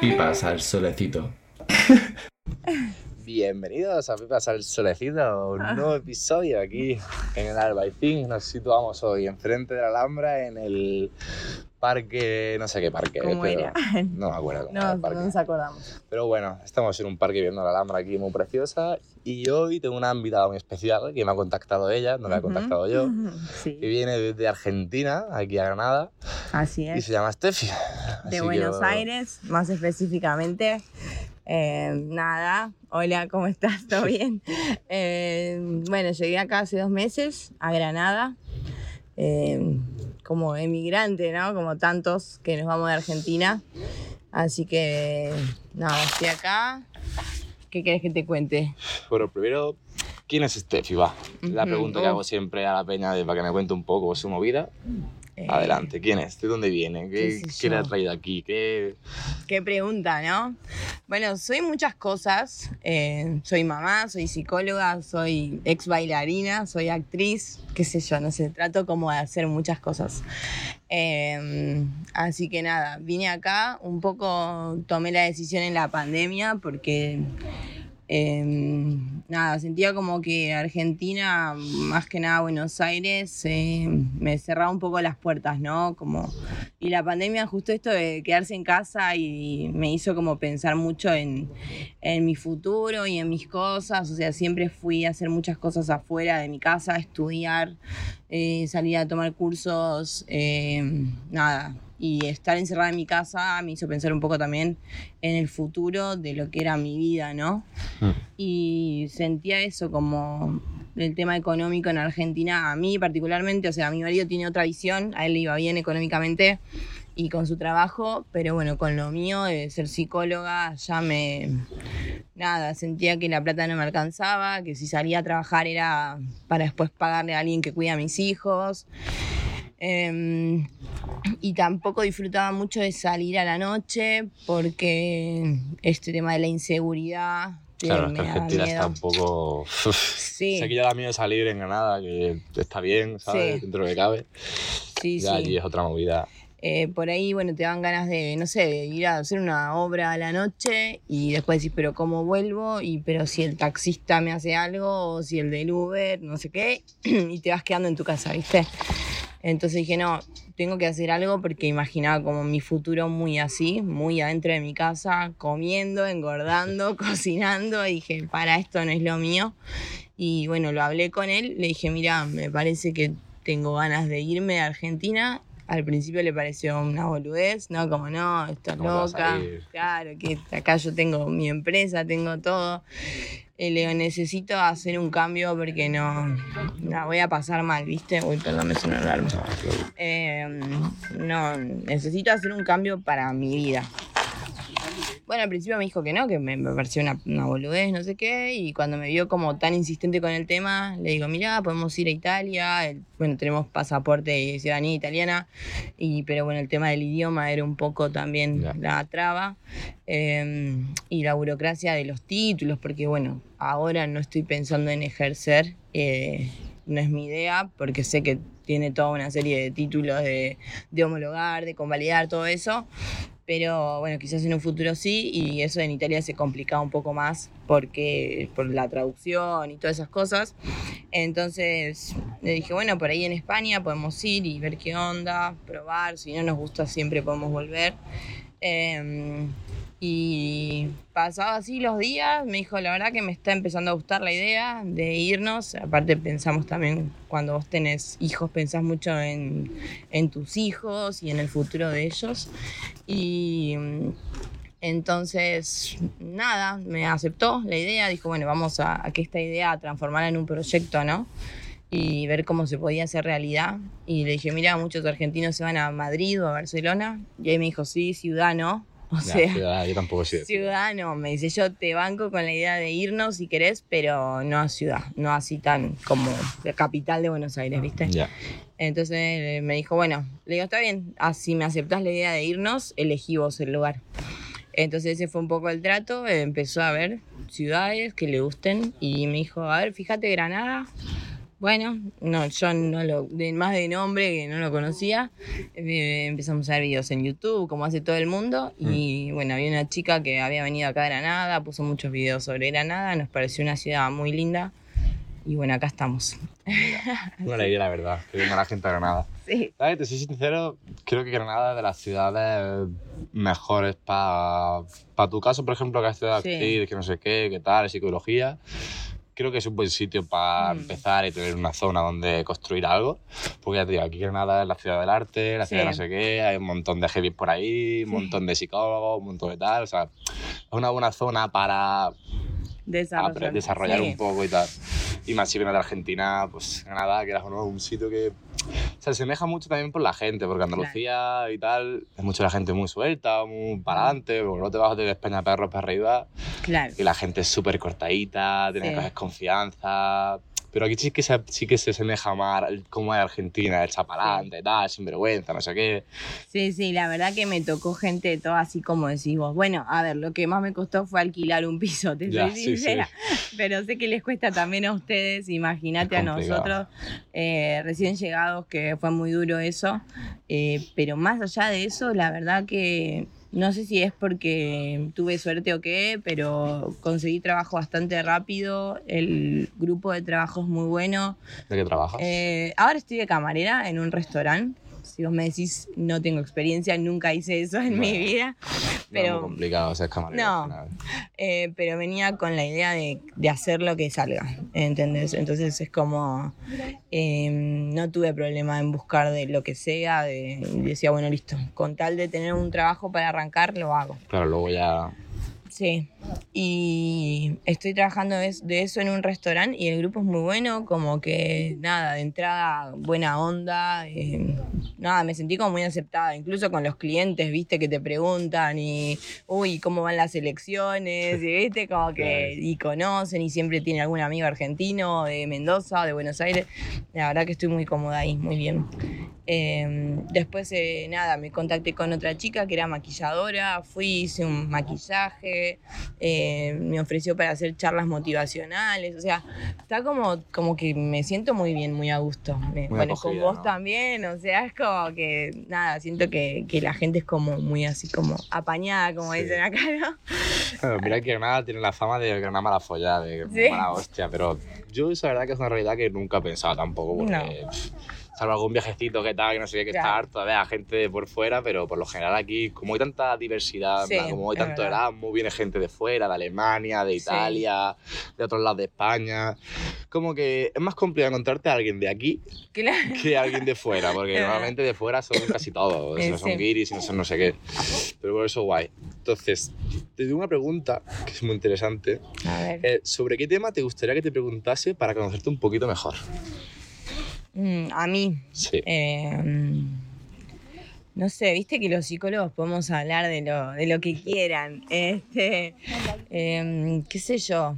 Pipas al solecito. Bienvenidos a Pipas al Solecito, un nuevo episodio aquí en el Albaicín. Nos situamos hoy enfrente de la Alhambra en el parque, no sé qué parque, ¿Cómo pero era? no me acuerdo. cómo era No, el parque. no nos acordamos. Pero bueno, estamos en un parque viendo la Alhambra aquí muy preciosa y hoy tengo una invitada muy especial que me ha contactado ella, no me ha Ujú. contactado yo, Sí, que viene desde Argentina, aquí a Granada, así y es. se llama Steffi. De Así que- Buenos Aires, más específicamente. Eh, nada, hola, ¿cómo estás? ¿Todo bien? Eh, bueno, llegué acá hace dos meses a Granada, eh, como emigrante, ¿no? Como tantos que nos vamos de Argentina. Así que, nada, estoy acá. ¿Qué quieres que te cuente? Bueno, primero, ¿quién es Steffi? Va, la pregunta que Oh. hago siempre a la peña de, para que me cuente un poco su movida. Eh, Adelante, ¿quién es? ¿De dónde viene? ¿Qué, qué qué le ha traído aquí? ¿Qué... Qué pregunta, ¿no? Bueno, soy muchas cosas. Eh, soy mamá, soy psicóloga, soy ex bailarina, soy actriz, qué sé yo, no sé, trato como de hacer muchas cosas. Eh, así que nada, vine acá, un poco tomé la decisión en la pandemia porque... eh, nada, sentía como que Argentina, más que nada Buenos Aires, eh, me cerraba un poco las puertas, ¿no? Como y la pandemia, justo esto de quedarse en casa y me hizo como pensar mucho en, en mi futuro y en mis cosas. O sea, siempre fui a hacer muchas cosas afuera de mi casa, estudiar, eh, salir a tomar cursos, eh, nada. Y estar encerrada en mi casa me hizo pensar un poco también en el futuro de lo que era mi vida, ¿no? Y sentía eso como el tema económico en Argentina, a mí particularmente, o sea, mi marido tiene otra visión, a él le iba bien económicamente y con su trabajo, pero bueno, con lo mío de ser psicóloga ya me... Nada, sentía que la plata no me alcanzaba, que si salía a trabajar era para después pagarle a alguien que cuida a mis hijos. Em, y tampoco disfrutaba mucho de salir a la noche porque este tema de la inseguridad Claro, es que Argentina está un poco... Sí. Sé que ya da miedo salir en Granada, que está bien, ¿sabes? Sí. Dentro de lo que cabe. Sí, ya sí. allí es otra movida. Eh, por ahí, bueno, te dan ganas de, no sé, de ir a hacer una obra a la noche y después decís, pero ¿cómo vuelvo? Y pero si el taxista me hace algo o si el del Uber, no sé qué, y te vas quedando en tu casa, ¿viste? Entonces dije, no, tengo que hacer algo porque imaginaba como mi futuro muy así, muy adentro de mi casa, comiendo, engordando, cocinando, y dije, para esto no es lo mío. Y bueno, lo hablé con él, le dije, mira, me parece que tengo ganas de irme de Argentina. Al principio le pareció una boludez, ¿no? Como no, estás ¿Cómo te vas a loca. Claro, que acá yo tengo mi empresa, tengo todo. Y le digo, necesito hacer un cambio porque no la voy a pasar mal, ¿viste? Uy, perdón, me sonó el. Eh, no, necesito hacer un cambio para mi vida. Bueno, al principio me dijo que no, que me, me pareció una, una boludez, no sé qué, y cuando me vio como tan insistente con el tema, le digo, mirá, podemos ir a Italia, el- bueno, tenemos pasaporte y ciudadanía italiana, y, pero bueno, el tema del idioma era un poco también la traba, eh, y la burocracia de los títulos, porque bueno, ahora no estoy pensando en ejercer, eh, no es mi idea, porque sé que tiene toda una serie de títulos de, de homologar, de convalidar, todo eso. Pero bueno, quizás en un futuro sí, y eso en Italia se complicaba un poco más porque por la traducción y todas esas cosas. Entonces le dije, bueno, por ahí en España podemos ir y ver qué onda, probar, si no nos gusta siempre podemos volver. Em, y pasado así los días, me dijo, la verdad que me está empezando a gustar la idea de irnos. Aparte pensamos también, cuando vos tenés hijos, pensás mucho en, en tus hijos y en el futuro de ellos. Y mm, entonces, nada, me aceptó la idea, dijo, bueno, vamos a, a que esta idea transformarla en un proyecto, ¿no? y ver cómo se podía hacer realidad. Y le dije, mira, muchos argentinos se van a Madrid o a Barcelona. Y ahí me dijo, sí, ciudad no. O sea, ciudad, yo tampoco soy de ciudad. ciudad no. Me dice, yo te banco con la idea de irnos si querés, pero no a ciudad. No así tan como la capital de Buenos Aires, ¿viste? Ya. Entonces eh, me dijo, bueno, le digo, está bien, así me aceptás la idea de irnos, elegí vos el lugar. Entonces ese fue un poco el trato, eh, empezó a ver ciudades que le gusten y me dijo, a ver, fíjate Granada. Bueno, no, yo no lo, de, más de nombre que no lo conocía, eh, empezamos a ver videos en YouTube, como hace todo el mundo, y bueno, había una chica que había venido acá a Granada, puso muchos videos sobre Granada, nos pareció una ciudad muy linda, y bueno, acá estamos. Una alegría, la verdad, que venga la gente a Granada. Sí, ¿Sabes? Te soy sincero, creo que Granada es de las ciudades mejores para tu caso, por ejemplo, que has estudiado Sí. actriz, que no sé qué, qué tal, psicología. Creo que es un buen sitio para Mm. empezar y tener una zona donde construir algo. Porque ya te digo, aquí Granada es la ciudad del arte, la ciudad de no Sí. sé qué, hay un montón de heavy por ahí, un Sí. montón de psicólogos, un montón de tal. O sea, es una buena zona para desarrollar, desarrollar Sí. un poco y tal. Y más si vienes de Argentina, pues Granada, que era ¿no? un sitio que se asemeja mucho también por la gente, porque Andalucía y tal es mucha la gente muy suelta, muy para adelante, porque no te vas de España perros para arriba Claro. y la gente es súper cortadita, tiene Sí. que coger confianza. Pero aquí sí que se, sí que se asemeja más cómo es Argentina, el chapalante, tal, sinvergüenza, no sé qué. Sí, sí, la verdad que me tocó gente toda así como decís vos. Bueno, a ver, lo que más me costó fue alquilar un piso, te Ya, soy sí, sí. sincera. Pero sé que les cuesta también a ustedes, imagínate a nosotros, eh, recién llegados, que fue muy duro eso. Eh, pero más allá de eso, la verdad que no sé si es porque tuve suerte o qué, pero conseguí trabajo bastante rápido. El grupo de trabajo es muy bueno. ¿De qué trabajas? Eh, ahora estoy de camarera en un restaurante. Si vos me decís, no tengo experiencia, nunca hice eso en mi vida. No es Pero, muy complicado ser camarero. No. eh, pero venía con la idea de, de hacer lo que salga, ¿entendés? Entonces es como, eh, no tuve problema en buscar de lo que sea, de, decía, bueno, listo, con tal de tener un trabajo para arrancar, lo hago. Claro, luego ya Sí, y estoy trabajando de eso en un restaurante y el grupo es muy bueno, como que nada, de entrada buena onda, eh, nada, me sentí como muy aceptada, incluso con los clientes, viste, que te preguntan y, uy, ¿cómo van las elecciones? Y viste, como que, y conocen y siempre tiene algún amigo argentino de Mendoza, de Buenos Aires, la verdad que estoy muy cómoda ahí, muy bien. Eh, después, eh, nada, me contacté con otra chica que era maquilladora, fui, hice un maquillaje, eh, me ofreció para hacer charlas motivacionales, o sea, está como, como que me siento muy bien, muy a gusto. Me- bueno, con vos ¿no? también, o sea, es como que, nada, siento que, que la gente es como muy así, como apañada, como Sí. dicen acá, ¿no? Bueno, mira que Granada tiene la fama de Granada mala follada, de Sí. mala hostia, pero yo esa verdad que es una realidad que nunca he pensado tampoco, porque No. Salvo algún viajecito que tal, que no sé qué, que Claro. está harto de gente de por fuera, pero por lo general aquí, como hay tanta diversidad, Sí, plan, como hay tanto. Erasmus, viene gente de fuera, de Alemania, de Sí. Italia, de otros lados de España, como que es más complicado encontrarte a alguien de aquí Claro. que a alguien de fuera, porque normalmente de fuera son casi todos, si Eh, no son sí. guiris, si no son no sé qué, pero por eso guay. Entonces, te doy una pregunta que es muy interesante. A ver. Eh, ¿Sobre qué tema te gustaría que te preguntase para conocerte un poquito mejor? Mm, a mí, Sí. Eh, no sé, viste que los psicólogos podemos hablar de lo, de lo que quieran. Este, eh, qué sé yo.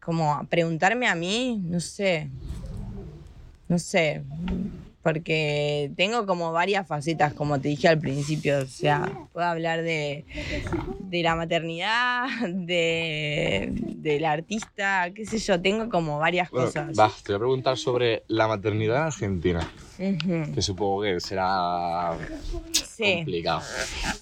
Como preguntarme a mí, no sé. No sé. Porque tengo como varias facetas, como te dije al principio. O sea, puedo hablar de, de la maternidad, de, del artista, qué sé yo. Tengo como varias Bueno, cosas. va, te voy a preguntar sobre la maternidad en Argentina, que supongo que será Sí. complicado.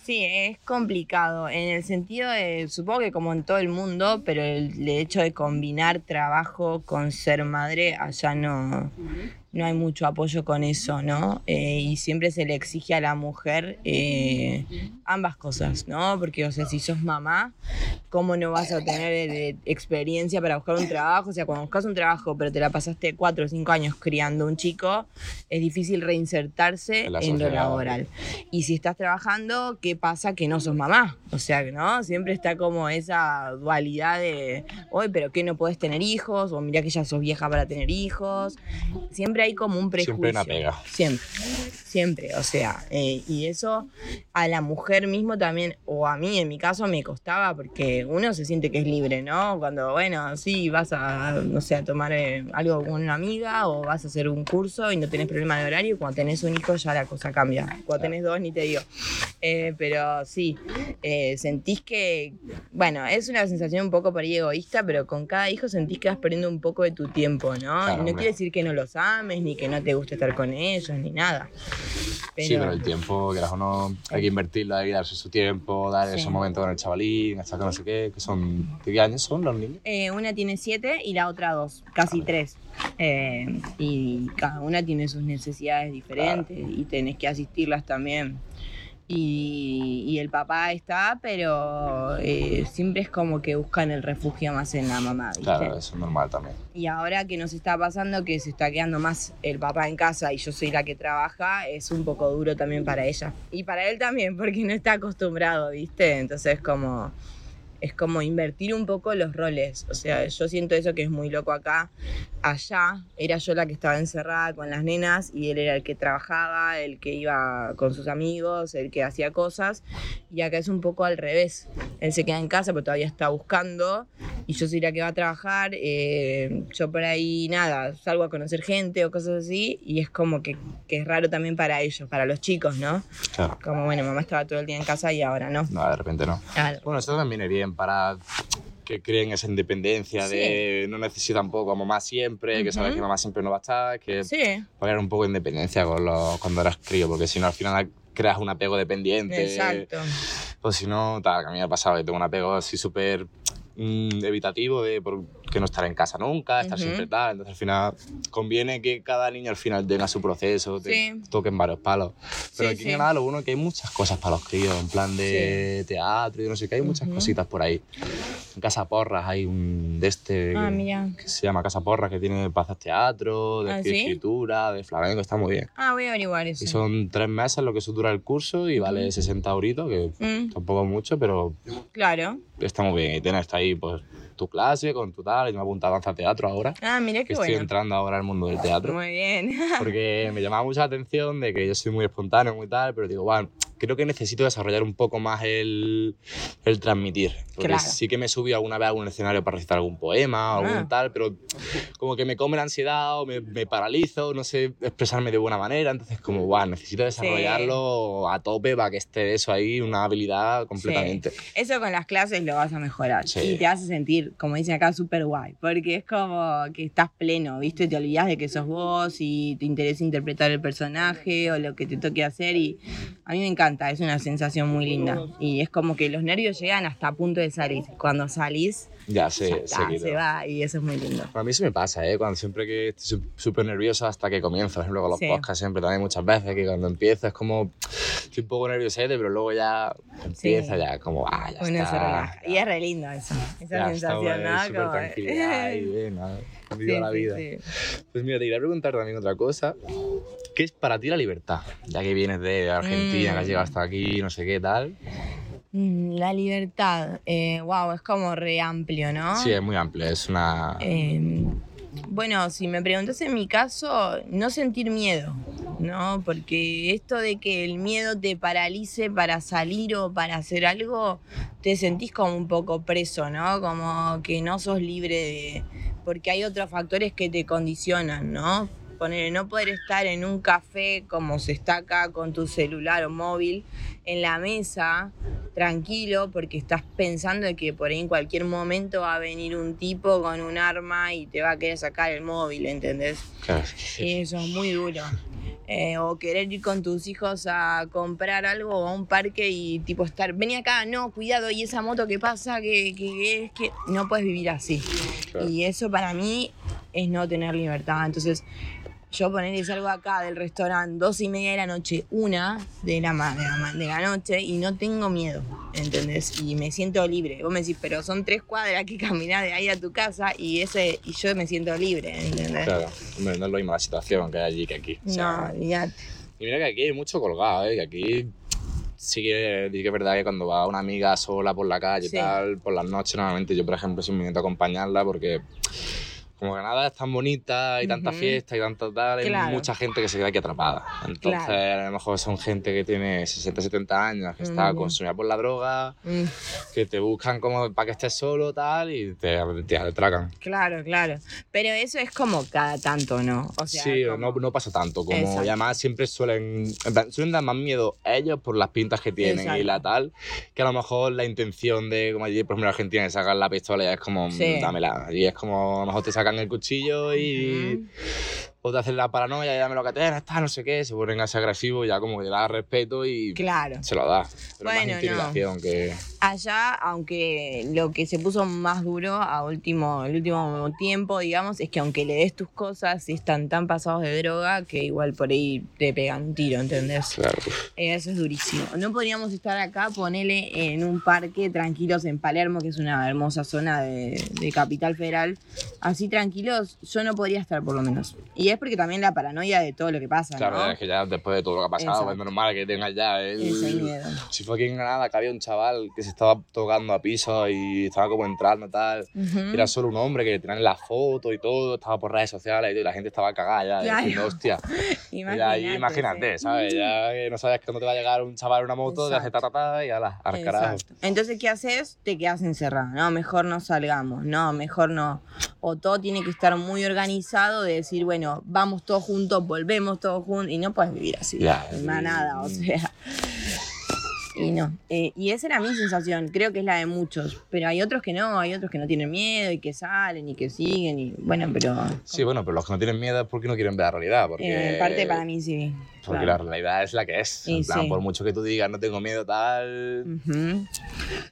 Sí, es complicado en el sentido de, supongo que como en todo el mundo, pero el, el hecho de combinar trabajo con ser madre allá no, no hay mucho apoyo con eso, ¿no? Eh, y siempre se le exige a la mujer eh, ambas cosas, ¿no? Porque, o sea, si sos mamá, ¿cómo no vas a tener eh, experiencia para buscar un trabajo? O sea, cuando buscas un trabajo, pero te la pasaste cuatro o cinco años criando un chico, es difícil reinsertarse En la en lo laboral. Y si estás trabajando, ¿qué pasa? Que no sos mamá. O sea, ¿no? Siempre está como esa dualidad de, hoy, pero que no puedes tener hijos, o mira que ya sos vieja para tener hijos. Siempre hay como un prejuicio. Siempre una pega. Siempre, siempre. O sea, eh, y eso a la mujer mismo también, o a mí en mi caso me costaba, porque uno se siente que es libre, ¿no? Cuando, bueno, sí, vas a, no sé, a tomar eh, algo con una amiga o vas a hacer un curso y no tenés problema de horario, cuando tenés un hijo ya la cosa cambia. Cuando tenés dos, ni te digo. Eh, pero sí, eh, sentís que, bueno, es una sensación un poco por ahí egoísta, pero con cada hijo sentís que vas perdiendo un poco de tu tiempo, ¿no? Claro, no hombre. quiere decir que no los ames, ni que no te guste estar con ellos, ni nada. Sí, pero el tiempo, o no, hay que invertirlo, hay que darse su tiempo, dar Sí. esos momentos con el chavalín, hasta que no sé qué, que son... ¿De qué años son los niños? Eh, una tiene siete y la otra dos, casi tres. Eh, y cada una tiene sus necesidades diferentes y tenés que asistirlas también. Y, y el papá está, pero eh, siempre es como que buscan el refugio más en la mamá, ¿viste? Claro, eso es normal también. Y ahora que nos está pasando que se está quedando más el papá en casa y yo soy la que trabaja, es un poco duro también para ella. Y para él también, porque no está acostumbrado, ¿viste? Entonces como es como invertir un poco los roles. O sea, yo siento eso que es muy loco acá. Allá era yo la que estaba encerrada con las nenas y él era el que trabajaba, el que iba con sus amigos, el que hacía cosas. Y acá es un poco al revés. Él se queda en casa, pero todavía está buscando. Y yo soy la que va a trabajar. eh, yo por ahí, nada, salgo a conocer gente o cosas así. Y es como que, que es raro también para ellos, para los chicos, ¿no? Claro. Como, bueno, mamá estaba todo el día en casa y ahora no. No, de repente no. Claro. Bueno, eso también viene bien para que creen esa independencia de no necesitan tampoco a mamá siempre, que sabes que mamá siempre no va a estar, que Sí, pagar un poco de independencia con los, cuando eras crío, porque si no al final creas un apego dependiente. exacto. Pues si no, tal, que a mí me ha pasado que tengo un apego así súper mm, evitativo de por que no estar en casa nunca, estar siempre tal. Entonces al final conviene que cada niño al final tenga su proceso, te Sí. toquen varios palos. Pero Sí, aquí en Granada lo bueno es que hay muchas cosas para los críos, en plan de teatro y no sé qué, hay muchas Ujú. cositas por ahí. En Casa Porras hay un de este Ah, que, se llama Casa Porras que tiene plazas teatro, de ¿Ah, escritura, de flamenco, está muy bien. Ah, voy a averiguar eso. Y son tres meses lo que eso dura el curso y vale 60 euritos, que Mm, tampoco mucho, pero claro. está muy bien. Y tienes ahí pues tu clase con tu tal, y me he apuntado a danza teatro ahora, Ah, mira que qué estoy bueno. entrando ahora al mundo del teatro. Muy bien. Porque me llamaba mucho la atención de que yo soy muy espontáneo, muy tal, pero digo, bueno, creo que necesito desarrollar un poco más el, el transmitir. Porque Claro. sí que me subí alguna vez a un escenario para recitar algún poema o Ah. algún tal, pero como que me come la ansiedad o me, me paralizo, no sé expresarme de buena manera, entonces como, wow, necesito desarrollarlo a tope para que esté eso ahí, una habilidad completamente. Eso con las clases lo vas a mejorar. Sí. Y te hace sentir, como dicen acá, súper guay. Porque es como que estás pleno, ¿viste? Te olvidas de que sos vos y te interesa interpretar el personaje o lo que te toque hacer. Y a mí me encanta, es una sensación muy linda. Y es como que los nervios llegan hasta a punto de salir. Cuando salís, Ya ya sé, está, se se va y eso es muy lindo. A mí sí me pasa, ¿eh? Cuando siempre que estoy sú- súper nervioso hasta que comienzo, por ejemplo, con los Sí. podcasts siempre también muchas veces que cuando empiezo es como, estoy un poco nerviosete, pero luego ya empieza Sí. ya como, ah, ya Uno está. se relaja. ya, Y es re lindo eso, esa ya sensación, está, ¿no? súper Como- tranquilidad y bien, nada, viva Sí, la vida. sí. Pues mira, te quería preguntar también otra cosa. ¿Qué es para ti la libertad? Ya que vienes de Argentina, que has Mm. llegado hasta aquí, no sé qué tal. Mm, La libertad, eh, wow, es como re amplio, ¿no? Sí, es muy amplio, es una... Eh, bueno, si me preguntas en mi caso, no sentir miedo, ¿no? Porque esto de que el miedo te paralice para salir o para hacer algo, te sentís como un poco preso, ¿no? Como que no sos libre de... Porque hay otros factores que te condicionan, ¿no? Poner, no poder estar en un café como se está acá con tu celular o móvil en la mesa tranquilo porque estás pensando que por ahí en cualquier momento va a venir un tipo con un arma y te va a querer sacar el móvil, ¿entendés? Claro, sí. Eso es muy duro. Eh, o querer ir con tus hijos a comprar algo o a un parque y tipo estar, vení acá, no, cuidado, y esa moto que pasa, que, que es que no puedes vivir así. Claro. Y eso para mí es no tener libertad. Entonces, yo ponerle salgo acá del restaurante dos y media de la noche, una de la, ma- de la, ma- de la noche y no tengo miedo, ¿entendés? Y me siento libre. Vos me decís, pero son tres cuadras que caminar de ahí a tu casa y ese y yo me siento libre, ¿entendés? Claro, hombre, no es lo mismo la situación que hay allí que aquí. o sea, No, olvidate. Y mira que aquí hay mucho colgado, ¿eh? que aquí sí que, sí que es verdad que cuando va una amiga sola por la calle y Sí. tal, por las noches normalmente yo, por ejemplo, siempre intento acompañarla porque como que nada es tan bonita, hay tanta Ujú. fiesta y tanta tal, hay Claro. mucha gente que se queda aquí atrapada. Entonces, Claro. a lo mejor son gente que tiene 60, 70 años, que está consumida por la droga, que te buscan como para que estés solo tal y te, te atracan. claro, claro. Pero eso es como cada tanto, ¿no? O sea, sí, como- no, no pasa tanto. Como, Exacto. y además siempre suelen, suelen dar más miedo ellos por las pintas que tienen y Exacto. la tal, que a lo mejor la intención de, como allí, por ejemplo, en Argentina, de sacar la pistola ya es como, mm, Sí. dámela. Allí es como, a lo mejor te sacan el cuchillo y. Ujú. O te hacen la paranoia, ya me lo tienes, tal, no sé qué, se ponen así agresivos, ya como que te da respeto y Claro. se lo da. Pero Bueno, más no. intimidación que. Allá, aunque lo que se puso más duro a último, el último tiempo, digamos, es que aunque le des tus cosas, si están tan pasados de droga que igual por ahí te pegan un tiro, ¿entendés? Claro. Eh, Eso es durísimo. No podríamos estar acá, ponele en un parque tranquilos en Palermo, que es una hermosa zona de, de Capital Federal. Así tranquilos, yo no podría estar por lo menos. Y es porque también la paranoia de todo lo que pasa, Claro, ¿no? es que ya después de todo lo que ha pasado, Exacto. es normal que tengas ya el... Ese miedo. Si fue aquí en Granada, que había un chaval que se estaba tocando a piso y estaba como entrando y tal. Ujú. Era solo un hombre que tenían la foto y todo, estaba por redes sociales y, la gente estaba cagada ya, Claro. diciendo, hostia. Y ahí imagínate. ¿sabes? Ya que no sabes cuándo te va a llegar un chaval en una moto, te hace ta Exacto. ta ta y ala, al carajo. Exacto. Entonces, ¿qué haces? Te quedas encerrado. No, mejor no salgamos. No, mejor no. O todo tiene que estar muy organizado de decir, bueno, vamos todos juntos, volvemos todos juntos. Y no puedes vivir así. En manada, o sea. Y no. Eh, y esa era mi sensación. Creo que es la de muchos. Pero hay otros que no. Hay otros que no tienen miedo y que salen y que siguen. Y bueno, pero. Sí, bueno, pero los que no tienen miedo es porque no quieren ver la realidad. Porque, eh, en parte para mí sí. Porque claro. la realidad es la que es. En plan, sí. por mucho que tú digas, no tengo miedo, tal.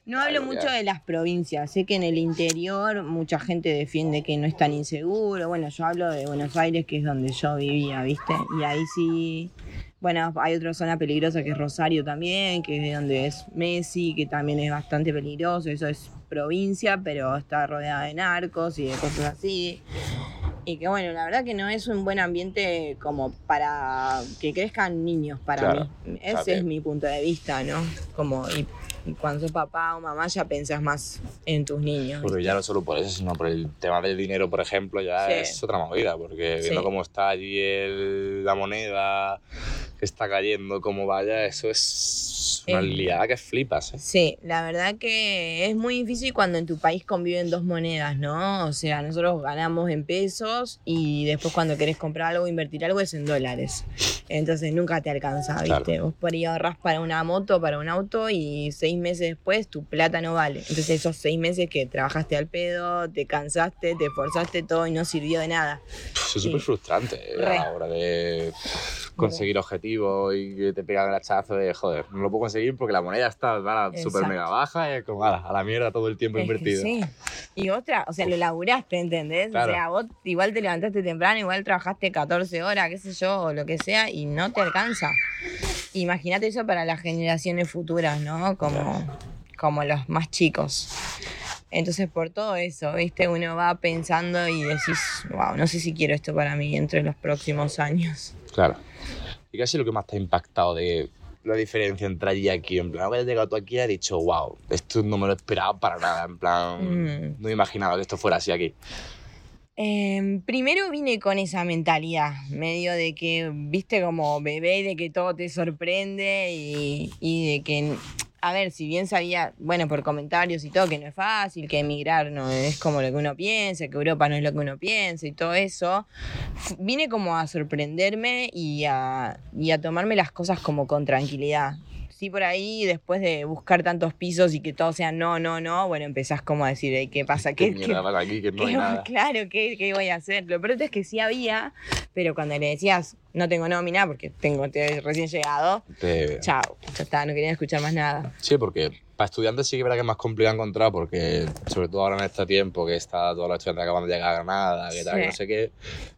No hablo mucho de las provincias. Sé que en el interior mucha gente defiende que no es tan inseguro. Bueno, yo hablo de Buenos Aires, que es donde yo vivía, ¿viste? Y ahí sí. Bueno, hay otra zona peligrosa que es Rosario también, que es de donde es Messi, que también es bastante peligroso. Eso es provincia, pero está rodeada de narcos y de cosas así. Y que bueno, la verdad que no es un buen ambiente como para que crezcan niños para Claro, mí. Ese es mi punto de vista, ¿no? Como y, y cuando sos papá o mamá ya pensás más en tus niños. Porque ya no solo por eso, sino por el tema del dinero, por ejemplo, ya Sí. es otra movida, porque Sí. viendo cómo está allí el- la moneda, que está cayendo, cómo vaya, eso es una Eh. liada que flipas. ¿eh? Sí, la verdad que es muy difícil cuando en tu país conviven dos monedas, ¿no? O sea, nosotros ganamos en pesos y después cuando querés comprar algo, invertir algo es en dólares. Entonces nunca te alcanza, ¿viste? Claro. Vos por ahí ahorrás para una moto, para un auto y seis meses después tu plata no vale. Entonces esos seis meses que trabajaste al pedo, te cansaste, te esforzaste todo y no sirvió de nada. Eso es súper frustrante eh, a la hora de conseguir objetivos y que te pegan el hachazo de, joder, no lo puedo conseguir porque la moneda está súper mega baja y como, a la mierda todo el tiempo Es invertido. sí. Y otra, o sea, lo laburaste, ¿entendés? Claro. O sea, vos igual te levantaste temprano, igual trabajaste 14 horas, qué sé yo, o lo que sea, y no te alcanza. Imagínate eso para las generaciones futuras, ¿no? Como, como los más chicos. Entonces, por todo eso, ¿viste? Uno va pensando y decís, wow, no sé si quiero esto para mí entre los próximos años. Claro. ¿Y qué ha sido lo que más te ha impactado de la diferencia entre allí y aquí? En plan, cuando has llegado tú aquí y has dicho, wow, esto no me lo esperaba para nada. En plan, Mm. no imaginaba que esto fuera así aquí. Em, primero vine con esa mentalidad, medio de que, viste, como bebé, de que todo te sorprende y, y de que, a ver, si bien sabía, bueno, por comentarios y todo, que no es fácil, que emigrar no es como lo que uno piensa, que Europa no es lo que uno piensa y todo eso, vine como a sorprenderme y a, y a tomarme las cosas como con tranquilidad. Sí por ahí, después de buscar tantos pisos y que todo sea no, no, no, bueno, empezás como a decir, "Ey, ¿qué pasa? ¿Qué, ¿Qué, mierda qué- aquí? Que no qué- nada. Claro, ¿qué, ¿qué voy a hacer? Lo peor es que sí había, pero cuando le decías, no tengo nómina porque tengo te- recién llegado, Te- chao, ya está, no querían escuchar más nada. Sí, porque para estudiantes sí que verdad que es más complicado encontrar, porque sobre todo ahora en este tiempo que está todos los estudiantes acabando de llegar a Granada, que tal, Sí. que no sé qué,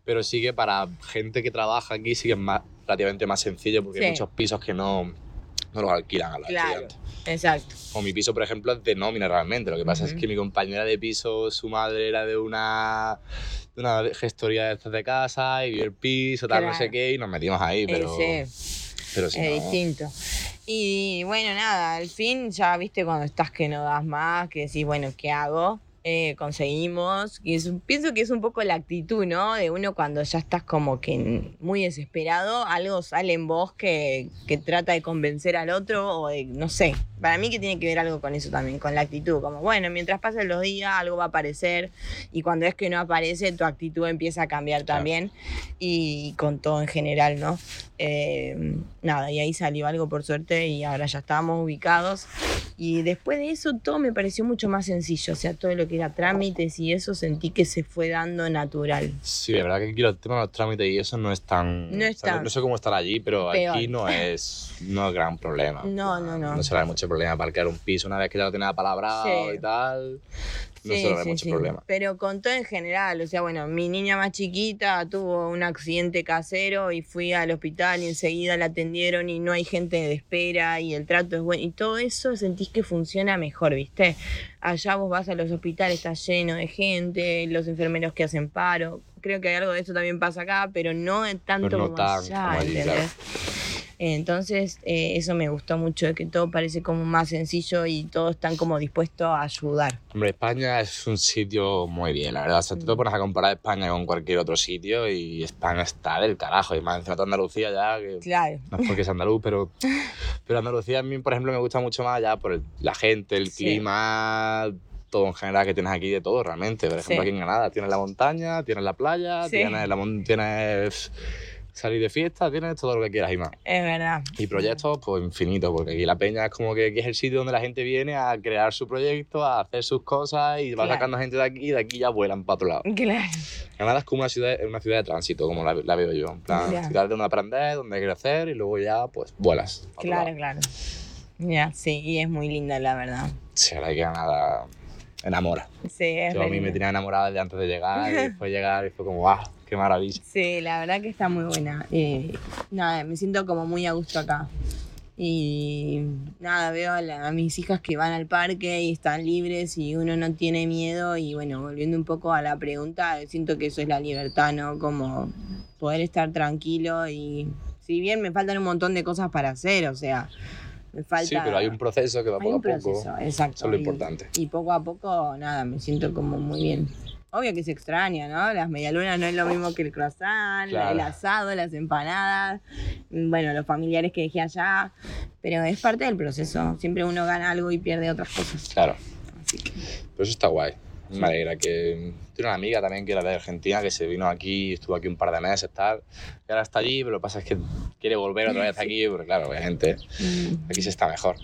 pero sí que para gente que trabaja aquí sí que es más, relativamente más sencillo, porque Sí. hay muchos pisos que no, no los alquilan a los Claro, exacto. O mi piso, por ejemplo, es de nómina realmente. Lo que pasa es que mi compañera de piso, su madre era de una, de una gestoría de estas de casa y vio el piso, tal, no sé qué, y nos metimos ahí, pero, Ese. pero si es no- distinto. Y bueno, nada, al fin ya viste cuando estás que no das más, que decís, bueno, ¿qué hago? Eh, conseguimos. Y es pienso que es un poco la actitud, ¿no? De uno cuando ya estás como que muy desesperado, algo sale en vos que, que trata de convencer al otro o de, no sé. Para mí que tiene que ver algo con eso también, con la actitud. Como, bueno, mientras pasen los días, algo va a aparecer. Y cuando es que no aparece, tu actitud empieza a cambiar Claro. también. Y con todo en general, ¿no? Eh, nada, y ahí salió algo por suerte y ahora ya estábamos ubicados. Y después de eso todo me pareció mucho más sencillo, o sea, todo lo que era trámites y eso sentí que se fue dando natural. Sí, de verdad que aquí el tema de los trámites y eso no es tan... No es o sea, tan- no sé cómo estar allí, pero Peor. aquí no es, no es gran problema. No, no, no. No será mucho problema para alquilar un piso una vez que ya lo tienes apalabrado Sí. y tal. No Sí, sí, mucho sí. problema. Pero con todo en general, o sea, bueno, mi niña más chiquita tuvo un accidente casero y fui al hospital y enseguida la atendieron y no hay gente de espera y el trato es bueno y todo eso sentís que funciona mejor, ¿viste? Allá vos vas a los hospitales, está lleno de gente, los enfermeros que hacen paro. Creo que algo de eso también pasa acá, pero no tanto Pero no como tanto allá, como ¿entendés? Entonces, eh, eso me gustó mucho, de que todo parece como más sencillo y todos están como dispuestos a ayudar. Hombre, España es un sitio muy bien, la verdad. O sea, tú te Mm. pones a comparar España con cualquier otro sitio y España está del carajo. Y más encima de Andalucía ya, que Claro. no es porque es andaluz, pero, pero Andalucía a mí, por ejemplo, me gusta mucho más ya por el- la gente, el Sí. clima, todo en general que tienes aquí de todo realmente. Por ejemplo, Sí. aquí en Granada tienes la montaña, tienes la playa, Sí. tienes, la tienes salir de fiesta, tienes todo lo que quieras y más. Es verdad. Y proyectos, pues infinitos, porque aquí la peña es como que aquí es el sitio donde la gente viene a crear su proyecto, a hacer sus cosas y va Claro. sacando gente de aquí y de aquí ya vuelan para otro lado. Claro. Granada es como una ciudad, una ciudad de tránsito, como la, la veo yo. En plan, Ya. ciudad donde aprender, donde crecer y luego ya, pues, vuelas. Claro, claro. Ya, sí, y es muy linda, la verdad. Sí, la que Granada enamora. Sí, es Yo a mí me tenía enamorada desde antes de llegar y después llegar y fue como, ¡guau! ¡Qué maravilla! Sí, la verdad que está muy buena. Eh, nada, me siento como muy a gusto acá. Y nada, veo a, la- a mis hijas que van al parque y están libres y uno no tiene miedo. Y bueno, volviendo un poco a la pregunta, siento que eso es la libertad, ¿no? Como poder estar tranquilo y si bien me faltan un montón de cosas para hacer, o sea, me falta... Sí, pero hay un proceso que va poco a poco. exacto. Eso es lo importante. Y poco a poco, nada, me siento como muy bien. Obvio que se extraña, ¿no? Las medialunas no es lo mismo que el croissant, Claro. el asado, las empanadas, mm, bueno, los familiares que dejé allá, pero es parte del proceso. Siempre uno gana algo y pierde otras cosas. Claro. Así que, Pero eso está guay. Me alegra que... Tiene una amiga también que era de Argentina, que se vino aquí, estuvo aquí un par de meses, tal. Y ahora está allí, pero lo que pasa es que quiere volver otra vez aquí, porque claro, obviamente mm, aquí se está mejor.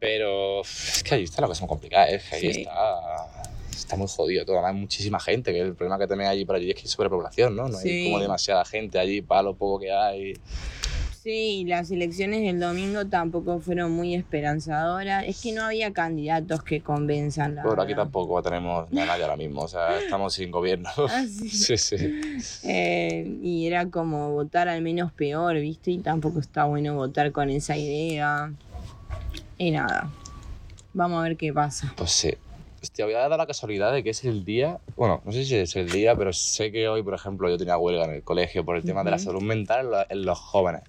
Pero es que allí está la cosa muy complicada, ¿eh? que allí Sí. está, está muy jodido todo. Además, hay muchísima gente, que el problema que tenéis allí por allí es que hay sobrepoblación, ¿no? No Sí. hay como demasiada gente allí para lo poco que hay. Sí, las elecciones del domingo tampoco fueron muy esperanzadoras. Es que no había candidatos que convenzan, la Pero aquí tampoco tenemos ni a nadie ahora mismo, o sea, estamos sin gobierno. Ah, sí. sí, sí. Eh, y era como votar al menos peor, ¿viste? Y tampoco está bueno votar con esa idea. Y nada. Vamos a ver qué pasa. Pues sí. Hostia, voy a dar la casualidad de que es el día. Bueno, no sé si es el día, pero sé que hoy, por ejemplo, yo tenía huelga en el colegio por el tema de la salud mental en lo- en los jóvenes.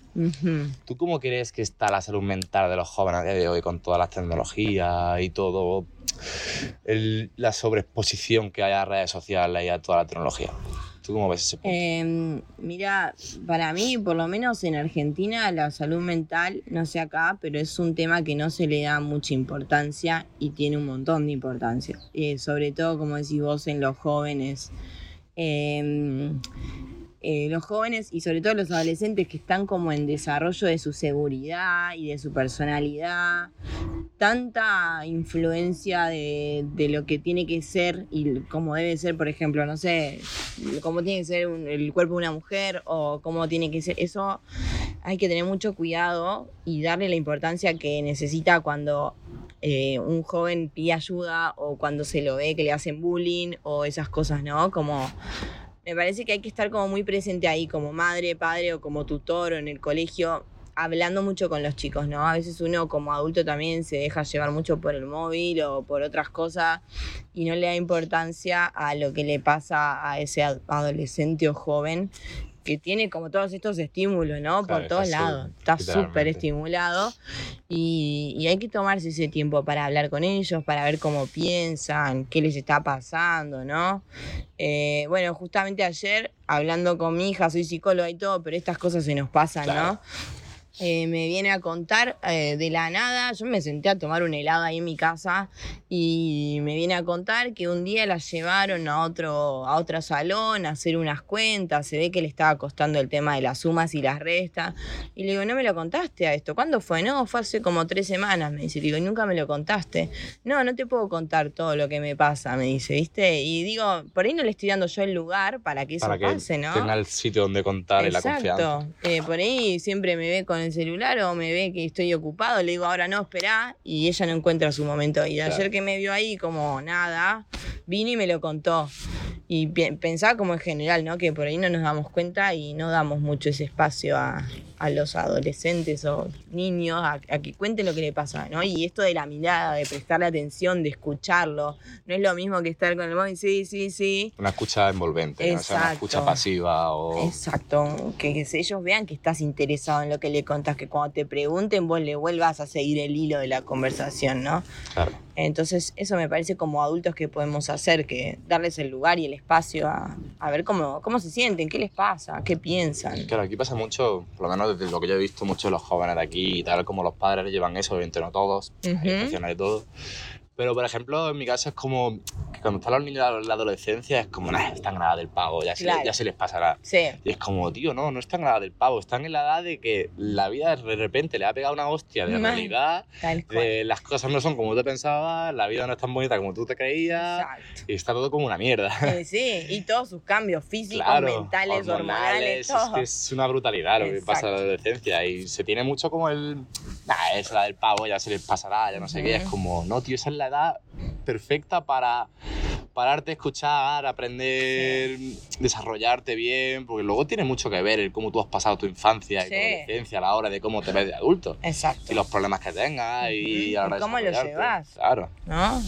¿Tú cómo crees que está la salud mental de los jóvenes a día de hoy con todas las tecnologías y todo el- la sobreexposición que hay a redes sociales y a toda la tecnología? ¿Tú cómo ves ese punto? Eh, mira, para mí, por lo menos en Argentina, la salud mental, no sé acá, pero es un tema que no se le da mucha importancia y tiene un montón de importancia. Eh, sobre todo, como decís vos, en los jóvenes. Eh, eh, los jóvenes y sobre todo los adolescentes que están como en desarrollo de su seguridad y de su personalidad, tanta influencia de, de lo que tiene que ser y cómo debe ser, por ejemplo, no sé, cómo tiene que ser el cuerpo de una mujer o cómo tiene que ser, eso hay que tener mucho cuidado y darle la importancia que necesita cuando eh, un joven pide ayuda o cuando se lo ve que le hacen bullying o esas cosas, ¿no? Como me parece que hay que estar como muy presente ahí, como madre, padre o como tutor o en el colegio, hablando mucho con los chicos, ¿no? A veces uno como adulto también se deja llevar mucho por el móvil o por otras cosas y no le da importancia a lo que le pasa a ese ad- adolescente o joven que tiene como todos estos estímulos, ¿no? Claro, por todos lados. Está súper estimulado y, y hay que tomarse ese tiempo para hablar con ellos, para ver cómo piensan, qué les está pasando, ¿no? Eh, bueno, justamente ayer, hablando con mi hija, soy psicóloga y todo, pero estas cosas se nos pasan, Claro. ¿no? Eh, me viene a contar eh, de la nada, yo me senté a tomar un helado ahí en mi casa y me viene a contar que un día la llevaron a otro, a otro salón a hacer unas cuentas, se ve que le estaba costando el tema de las sumas y las restas. Y le digo, no me lo contaste a esto, ¿cuándo fue? No, fue hace como tres semanas, me dice, Le digo, nunca me lo contaste. No, no te puedo contar todo lo que me pasa, me dice, ¿viste? Y digo, por ahí no le estoy dando yo el lugar para que eso Para que pase, ¿no? tenga el sitio donde contar y la confianza. Eh, por ahí siempre me ve con el celular o me ve que estoy ocupado, le digo ahora no, espera, y ella no encuentra su momento. Y Claro. ayer que me vio ahí como nada, vino y me lo contó. Y pensaba como en general, ¿no? Que por ahí no nos damos cuenta y no damos mucho ese espacio a, a los adolescentes o niños a, a que cuenten lo que le pasa, ¿no? Y esto de la mirada, de prestarle atención, de escucharlo, no es lo mismo que estar con el móvil, sí, sí, sí, Una escucha envolvente, no sea una escucha pasiva o... Exacto, que, que ellos vean que estás interesado en lo que le contás, que cuando te pregunten vos le vuelvas a seguir el hilo de la conversación, ¿no? Claro. Entonces eso me parece como adultos que podemos hacer, que darles el lugar y el espacio a, a ver cómo, cómo se sienten, qué les pasa, qué piensan. Claro, aquí pasa mucho, por lo menos desde lo que yo he visto, mucho de los jóvenes de aquí y tal, como los padres llevan eso, obviamente no todos, hay Ujú. excepciones de todo. Pero, por ejemplo, en mi caso es como cuando están los niños en la adolescencia es como, nah, están en la edad del pavo, ya, se, Claro. ya se les pasará. Sí, Y es como, tío, no, no están en la edad del pavo, están en la edad de que la vida de repente le ha pegado una hostia de Mal. realidad, de las cosas no son como tú pensabas, la vida no es tan bonita como tú te creías, Exacto. y está todo como una mierda. Eh, sí, y todos sus cambios físicos, Claro, mentales, hormonales, es, todo. que es una brutalidad lo que pasa en la adolescencia y se tiene mucho como el nah, es la del pavo ya se les pasará ya no sé qué es como no tío esa es la edad perfecta para pararte escuchar aprender desarrollarte bien porque luego tiene mucho que ver el cómo tú has pasado tu infancia y tu adolescencia a la hora de cómo te ves de adulto Exacto. y los problemas que tengas y a la hora ¿Y cómo lo llevas? claro ¿no?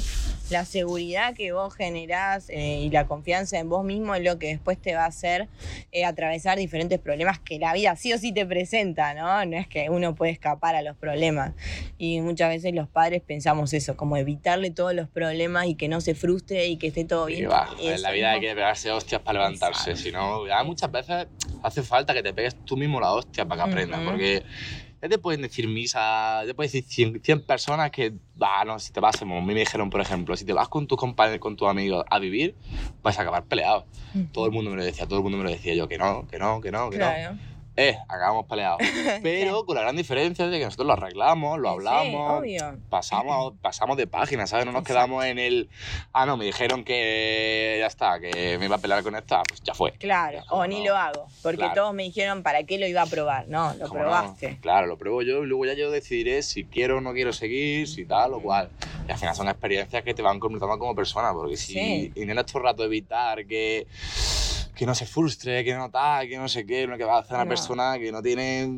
La seguridad que vos generás eh, y la confianza en vos mismo es lo que después te va a hacer eh, atravesar diferentes problemas que la vida sí o sí te presenta, ¿no? No es que uno puede escapar a los problemas. Y muchas veces los padres pensamos eso, como evitarle todos los problemas y que no se frustre y que esté todo Y bien. va, Y en la vida hay que pegarse hostias para levantarse, si no, muchas veces hace falta que te pegues tú mismo la hostia para que aprendas, Ujú. porque ya te pueden decir misa, ya te pueden decir 100, 100 personas que, no, si te vas, como a mí me dijeron, por ejemplo, si te vas con tus compañeros, con tus amigos a vivir, vas a acabar peleado. Todo el mundo me lo decía, todo el mundo me lo decía yo, que no, que no, que no, que no. Eh, acabamos peleados. Pero con la gran diferencia de que nosotros lo arreglamos, lo Sí, hablamos, obvio. pasamos, pasamos de página, ¿sabes? No nos Exacto. quedamos en el. Ah, no, me dijeron que ya está, que me iba a pelear con esta, pues ya fue. Claro, o ni lo hago, porque Claro. todos me dijeron para qué lo iba a probar. No, lo probaste. Claro, lo pruebo yo y luego ya yo decidiré si quiero o no quiero seguir, si tal o cual. Y al final son experiencias que te van convirtiendo como persona, porque si Sí. intentas todo el rato evitar que, que no se frustre, que no tal, que no sé qué, lo que va a hacer una No. persona que no tiene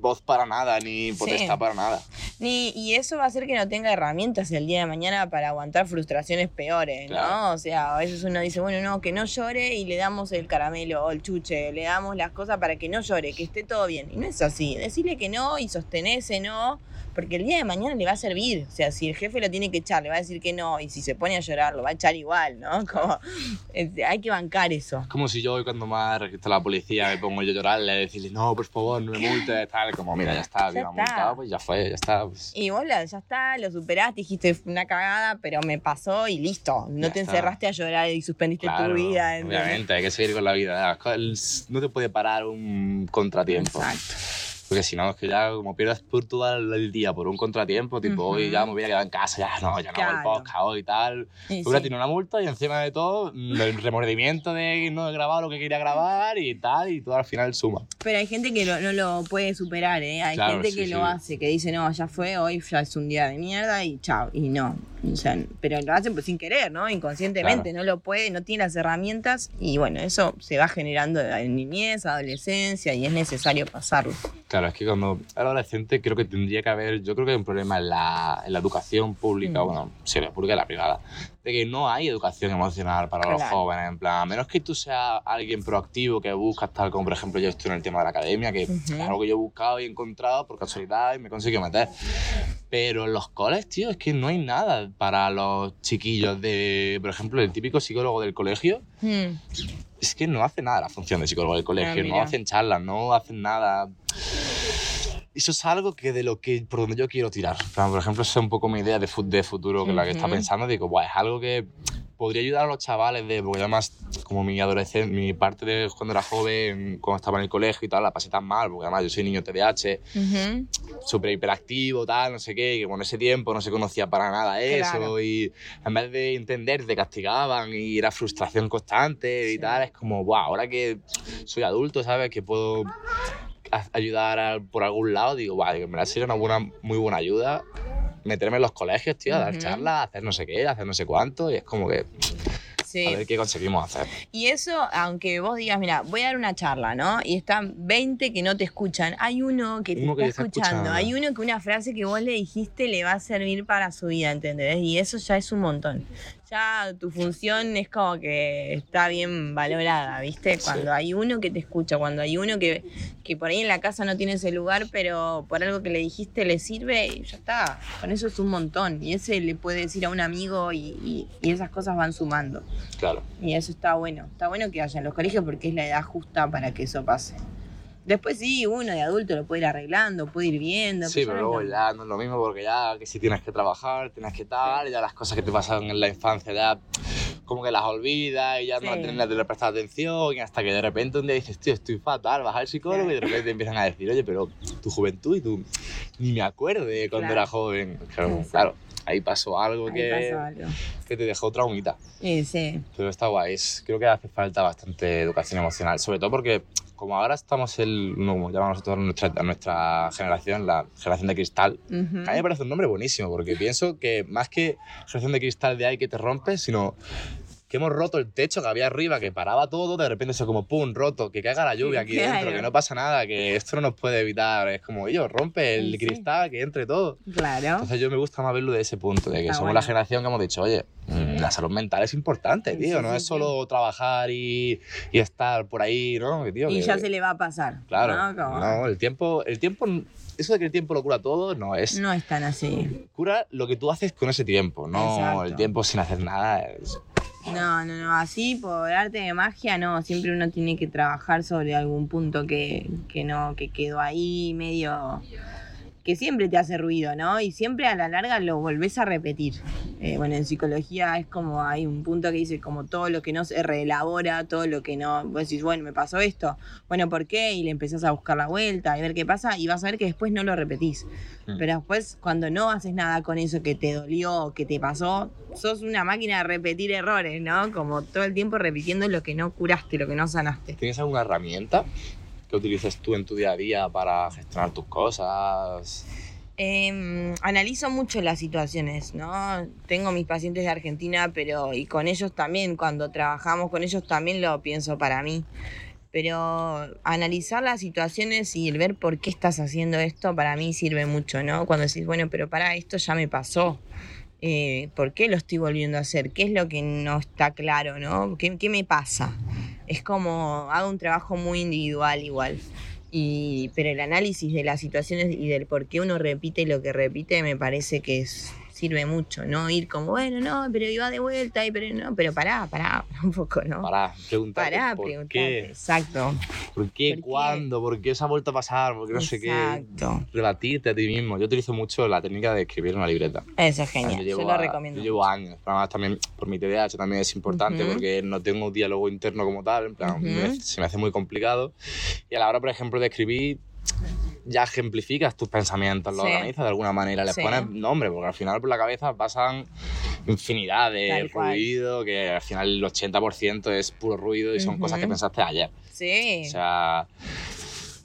voz para nada, ni potestad Sí. para nada. Ni, y eso va a hacer que no tenga herramientas el día de mañana para aguantar frustraciones peores, ¿no? O sea, a veces uno dice, bueno, no, que no llore y le damos el caramelo o el chuche, le damos las cosas para que no llore, que esté todo bien. Y no es así. Decirle que no y sostener ese no, porque el día de mañana le va a servir. O sea, si el jefe lo tiene que echar, le va a decir que no, y si se pone a llorar, lo va a echar igual, ¿no? Como, este, hay que bancar eso. Es como si yo hoy cuando me ha registrado la policía me pongo yo a llorarle, decirle, no, por favor, no me multes, tal, como, mira, ya está, Ya está. multado, pues ya fue, ya está. Pues. Y vos ya está, lo superaste, dijiste "Fue una cagada, pero me pasó y listo. No Ya te está. encerraste a llorar y suspendiste Claro, tu vida. ¿entendés? obviamente, hay que seguir con la vida. No te puede parar un contratiempo. Exacto. Porque si no, es que ya como pierdas por todo el día por un contratiempo, tipo, Ujú. hoy ya me voy a quedar en casa, ya no, ya no hago el Claro. podcast hoy y tal. Y Tú sí. tienes una multa y encima de todo, mm, el remordimiento de no he grabado lo que quería grabar y tal, y todo al final suma. Pero hay gente que lo- no lo puede superar, ¿eh? Hay Claro, gente sí, que sí. lo hace, que dice, no, ya fue, hoy ya es un día de mierda y chao. Y no. O sea, pero lo hacen pues sin querer, ¿no? Inconscientemente, no lo puede, no tiene las herramientas y bueno, eso se va generando en niñez, adolescencia y es necesario pasarlo. Claro, es que cuando era adolescente creo que tendría que haber, yo creo que hay un problema en la, en la educación pública, Mm. bueno, sí, la pública la privada, de que no hay educación emocional para los Claro. jóvenes, en plan, a menos que tú seas alguien proactivo que buscas tal como por ejemplo yo estoy en el tema de la academia, que Ujú. es algo que yo he buscado y he encontrado por casualidad y me he conseguido meter. Pero en los coles, tío, es que no hay nada para los chiquillos de, por ejemplo, el típico psicólogo del colegio, Hmm. es que no hace nada la función de psicólogo del colegio, no mira. hacen charlas, no hacen nada. Eso es algo que de lo que por donde yo quiero tirar. Por ejemplo, esa es un poco mi idea de, fu- de futuro que la que está pensando. Digo, "Buah, es algo que podría ayudar a los chavales de, porque además, como mi adolescencia, mi parte de cuando era joven, cuando estaba en el colegio y tal, la pasé tan mal, porque además yo soy niño TDAH, Ujú. súper hiperactivo, tal, no sé qué, que con ese tiempo no se conocía para nada eso, Claro. y en vez de entender te castigaban y era frustración constante y Sí. tal, es como, wow, ahora que soy adulto, ¿sabes? Que puedo ayudar a- por algún lado, digo, que me sería una buena, muy buena ayuda meterme en los colegios, tío, a dar Ujú. charlas, hacer no sé qué, hacer no sé cuánto, y es como que Sí. a ver qué conseguimos hacer. Y eso, aunque vos digas, mira, voy a dar una charla, ¿no? Y están 20 que no te escuchan. Hay uno que te Uno está, que te está escuchando. escuchando. Hay uno que una frase que vos le dijiste le va a servir para su vida, ¿entendés? Y eso ya es un montón. Ya tu función es como que está bien valorada, ¿viste? Cuando hay uno que te escucha, cuando hay uno que, que por ahí en la casa no tiene ese lugar, pero por algo que le dijiste le sirve, y ya está. Con eso es un montón. Y ese le puede decir a un amigo y, y- y esas cosas van sumando. Claro. Y eso está bueno. Está bueno que haya en los colegios porque es la edad justa para que eso pase. Después sí, uno de adulto lo puede ir arreglando, puede ir viendo. Sí, pero luego no. ya no es lo mismo porque ya que si tienes que trabajar, tienes que tal, ya las cosas que te pasan en la infancia ya como que las olvidas y ya no Sí. las tienes de prestar atención y hasta que de repente un día dices, tío, estoy fatal, vas al psicólogo y de repente te empiezan a decir, oye, pero tu juventud y tú ni me acuerdo de cuando Claro. era joven. Claro, claro, ahí pasó algo Ahí que, pasó algo. que te dejó traumita. Sí, sí. Pero está guay, es- creo que hace falta bastante educación emocional, sobre todo porque como ahora estamos el, como llamamos nosotros a nuestra, a nuestra generación, la generación de cristal, Ujú. a mí me parece un nombre buenísimo, porque pienso que más que generación de cristal de ahí que te rompes, sino que hemos roto el techo que había arriba, que paraba todo, de repente eso como pum, roto, que caiga la lluvia aquí Claro. dentro, que no pasa nada, que esto no nos puede evitar. Es como, ellos rompe el Sí. cristal, que entre todo. Claro. Entonces yo me gusta más verlo de ese punto, de que Está somos bueno. la generación que hemos dicho, oye, mm, la salud mental es importante, Sí, tío, no es solo trabajar y, y estar por ahí, ¿no? Que, tío, Y que- ya se le va a pasar. Claro, ¿no? No, el tiempo, el tiempo, eso de que el tiempo lo cura todo, no es no es tan así. cura lo que tú haces con ese tiempo, no Exacto. el tiempo sin hacer nada. es- No, no, no. Así por arte de magia, no. Siempre uno tiene que trabajar sobre algún punto que, que no, que quedó ahí medio. Que siempre te hace ruido, ¿no? Y siempre a la larga lo volvés a repetir. Eh, bueno, en psicología es como hay un punto que dice como todo lo que no se reelabora, todo lo que no. Vos decís, bueno, me pasó esto. Bueno, ¿por qué? Y le empezás a buscar la vuelta y ver qué pasa y vas a ver que después no lo repetís. Mm. Pero después, cuando no haces nada con eso que te dolió o que te pasó, sos una máquina de repetir errores, ¿no? Como todo el tiempo repitiendo lo que no curaste, lo que no sanaste. ¿Tienes alguna herramienta que utilices tú en tu día a día para gestionar tus cosas? Eh, analizo mucho las situaciones, ¿no? Tengo mis pacientes de Argentina, pero y con ellos también, cuando trabajamos con ellos también lo pienso para mí. Pero analizar las situaciones y el ver por qué estás haciendo esto para mí sirve mucho, ¿no? Cuando decís, bueno, pero para esto ya me pasó. Eh, ¿Por qué lo estoy volviendo a hacer? ¿Qué es lo que no está claro, no? ¿Qué, qué me pasa? Es como hago un trabajo muy individual igual. Y, pero el análisis de las situaciones y del por qué uno repite lo que repite me parece que es, sirve mucho, ¿no? Ir como, bueno, no, pero iba de vuelta, y pero no, pero pará, pará, un poco, ¿no? Pará, preguntarte Pará, por preguntarte, qué, exacto. por qué, ¿Por qué? cuándo, por qué se ha vuelto a pasar, por qué no sé qué. Exacto. Rebatirte a ti mismo. Yo utilizo mucho la técnica de escribir en una libreta. Eso es genial, Yo yo, lo a- recomiendo. Yo llevo años, además también por mi TDAH también es importante Ujú. porque no tengo un diálogo interno como tal, en plan, Ujú. me- se me hace muy complicado. Y a la hora, por ejemplo, de escribir, ya ejemplificas tus pensamientos, los Sí. organizas de alguna manera, les Sí. pones nombre, porque al final por la cabeza pasan infinidad de Tal cual. ruido, que al final el 80% es puro ruido y son cosas que pensaste ayer. Sí. O sea,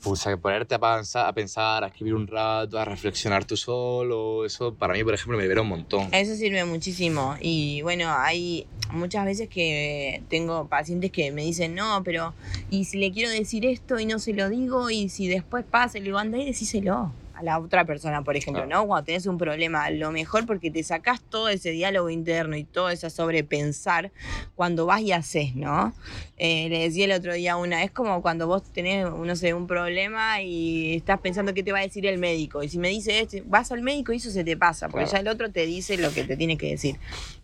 a ponerte a pensar, a pensar, a escribir un rato, a reflexionar tú solo, eso para mí, por ejemplo, me libera un montón. Eso sirve muchísimo. Y bueno, hay muchas veces que tengo pacientes que me dicen, no, pero ¿y si le quiero decir esto y no se lo digo? Y si después pasa, le digo, anda y decíselo la otra persona, por ejemplo, Claro. ¿no? Cuando tenés un problema, lo mejor porque te sacás todo ese diálogo interno y todo ese sobrepensar cuando vas y haces, ¿no? Eh, le decía el otro día una, es como cuando vos tenés, no sé, un problema y estás pensando qué te va a decir el médico. Y si me dice esto, vas al médico y eso se te pasa, porque Claro. ya el otro te dice lo que te tiene que decir.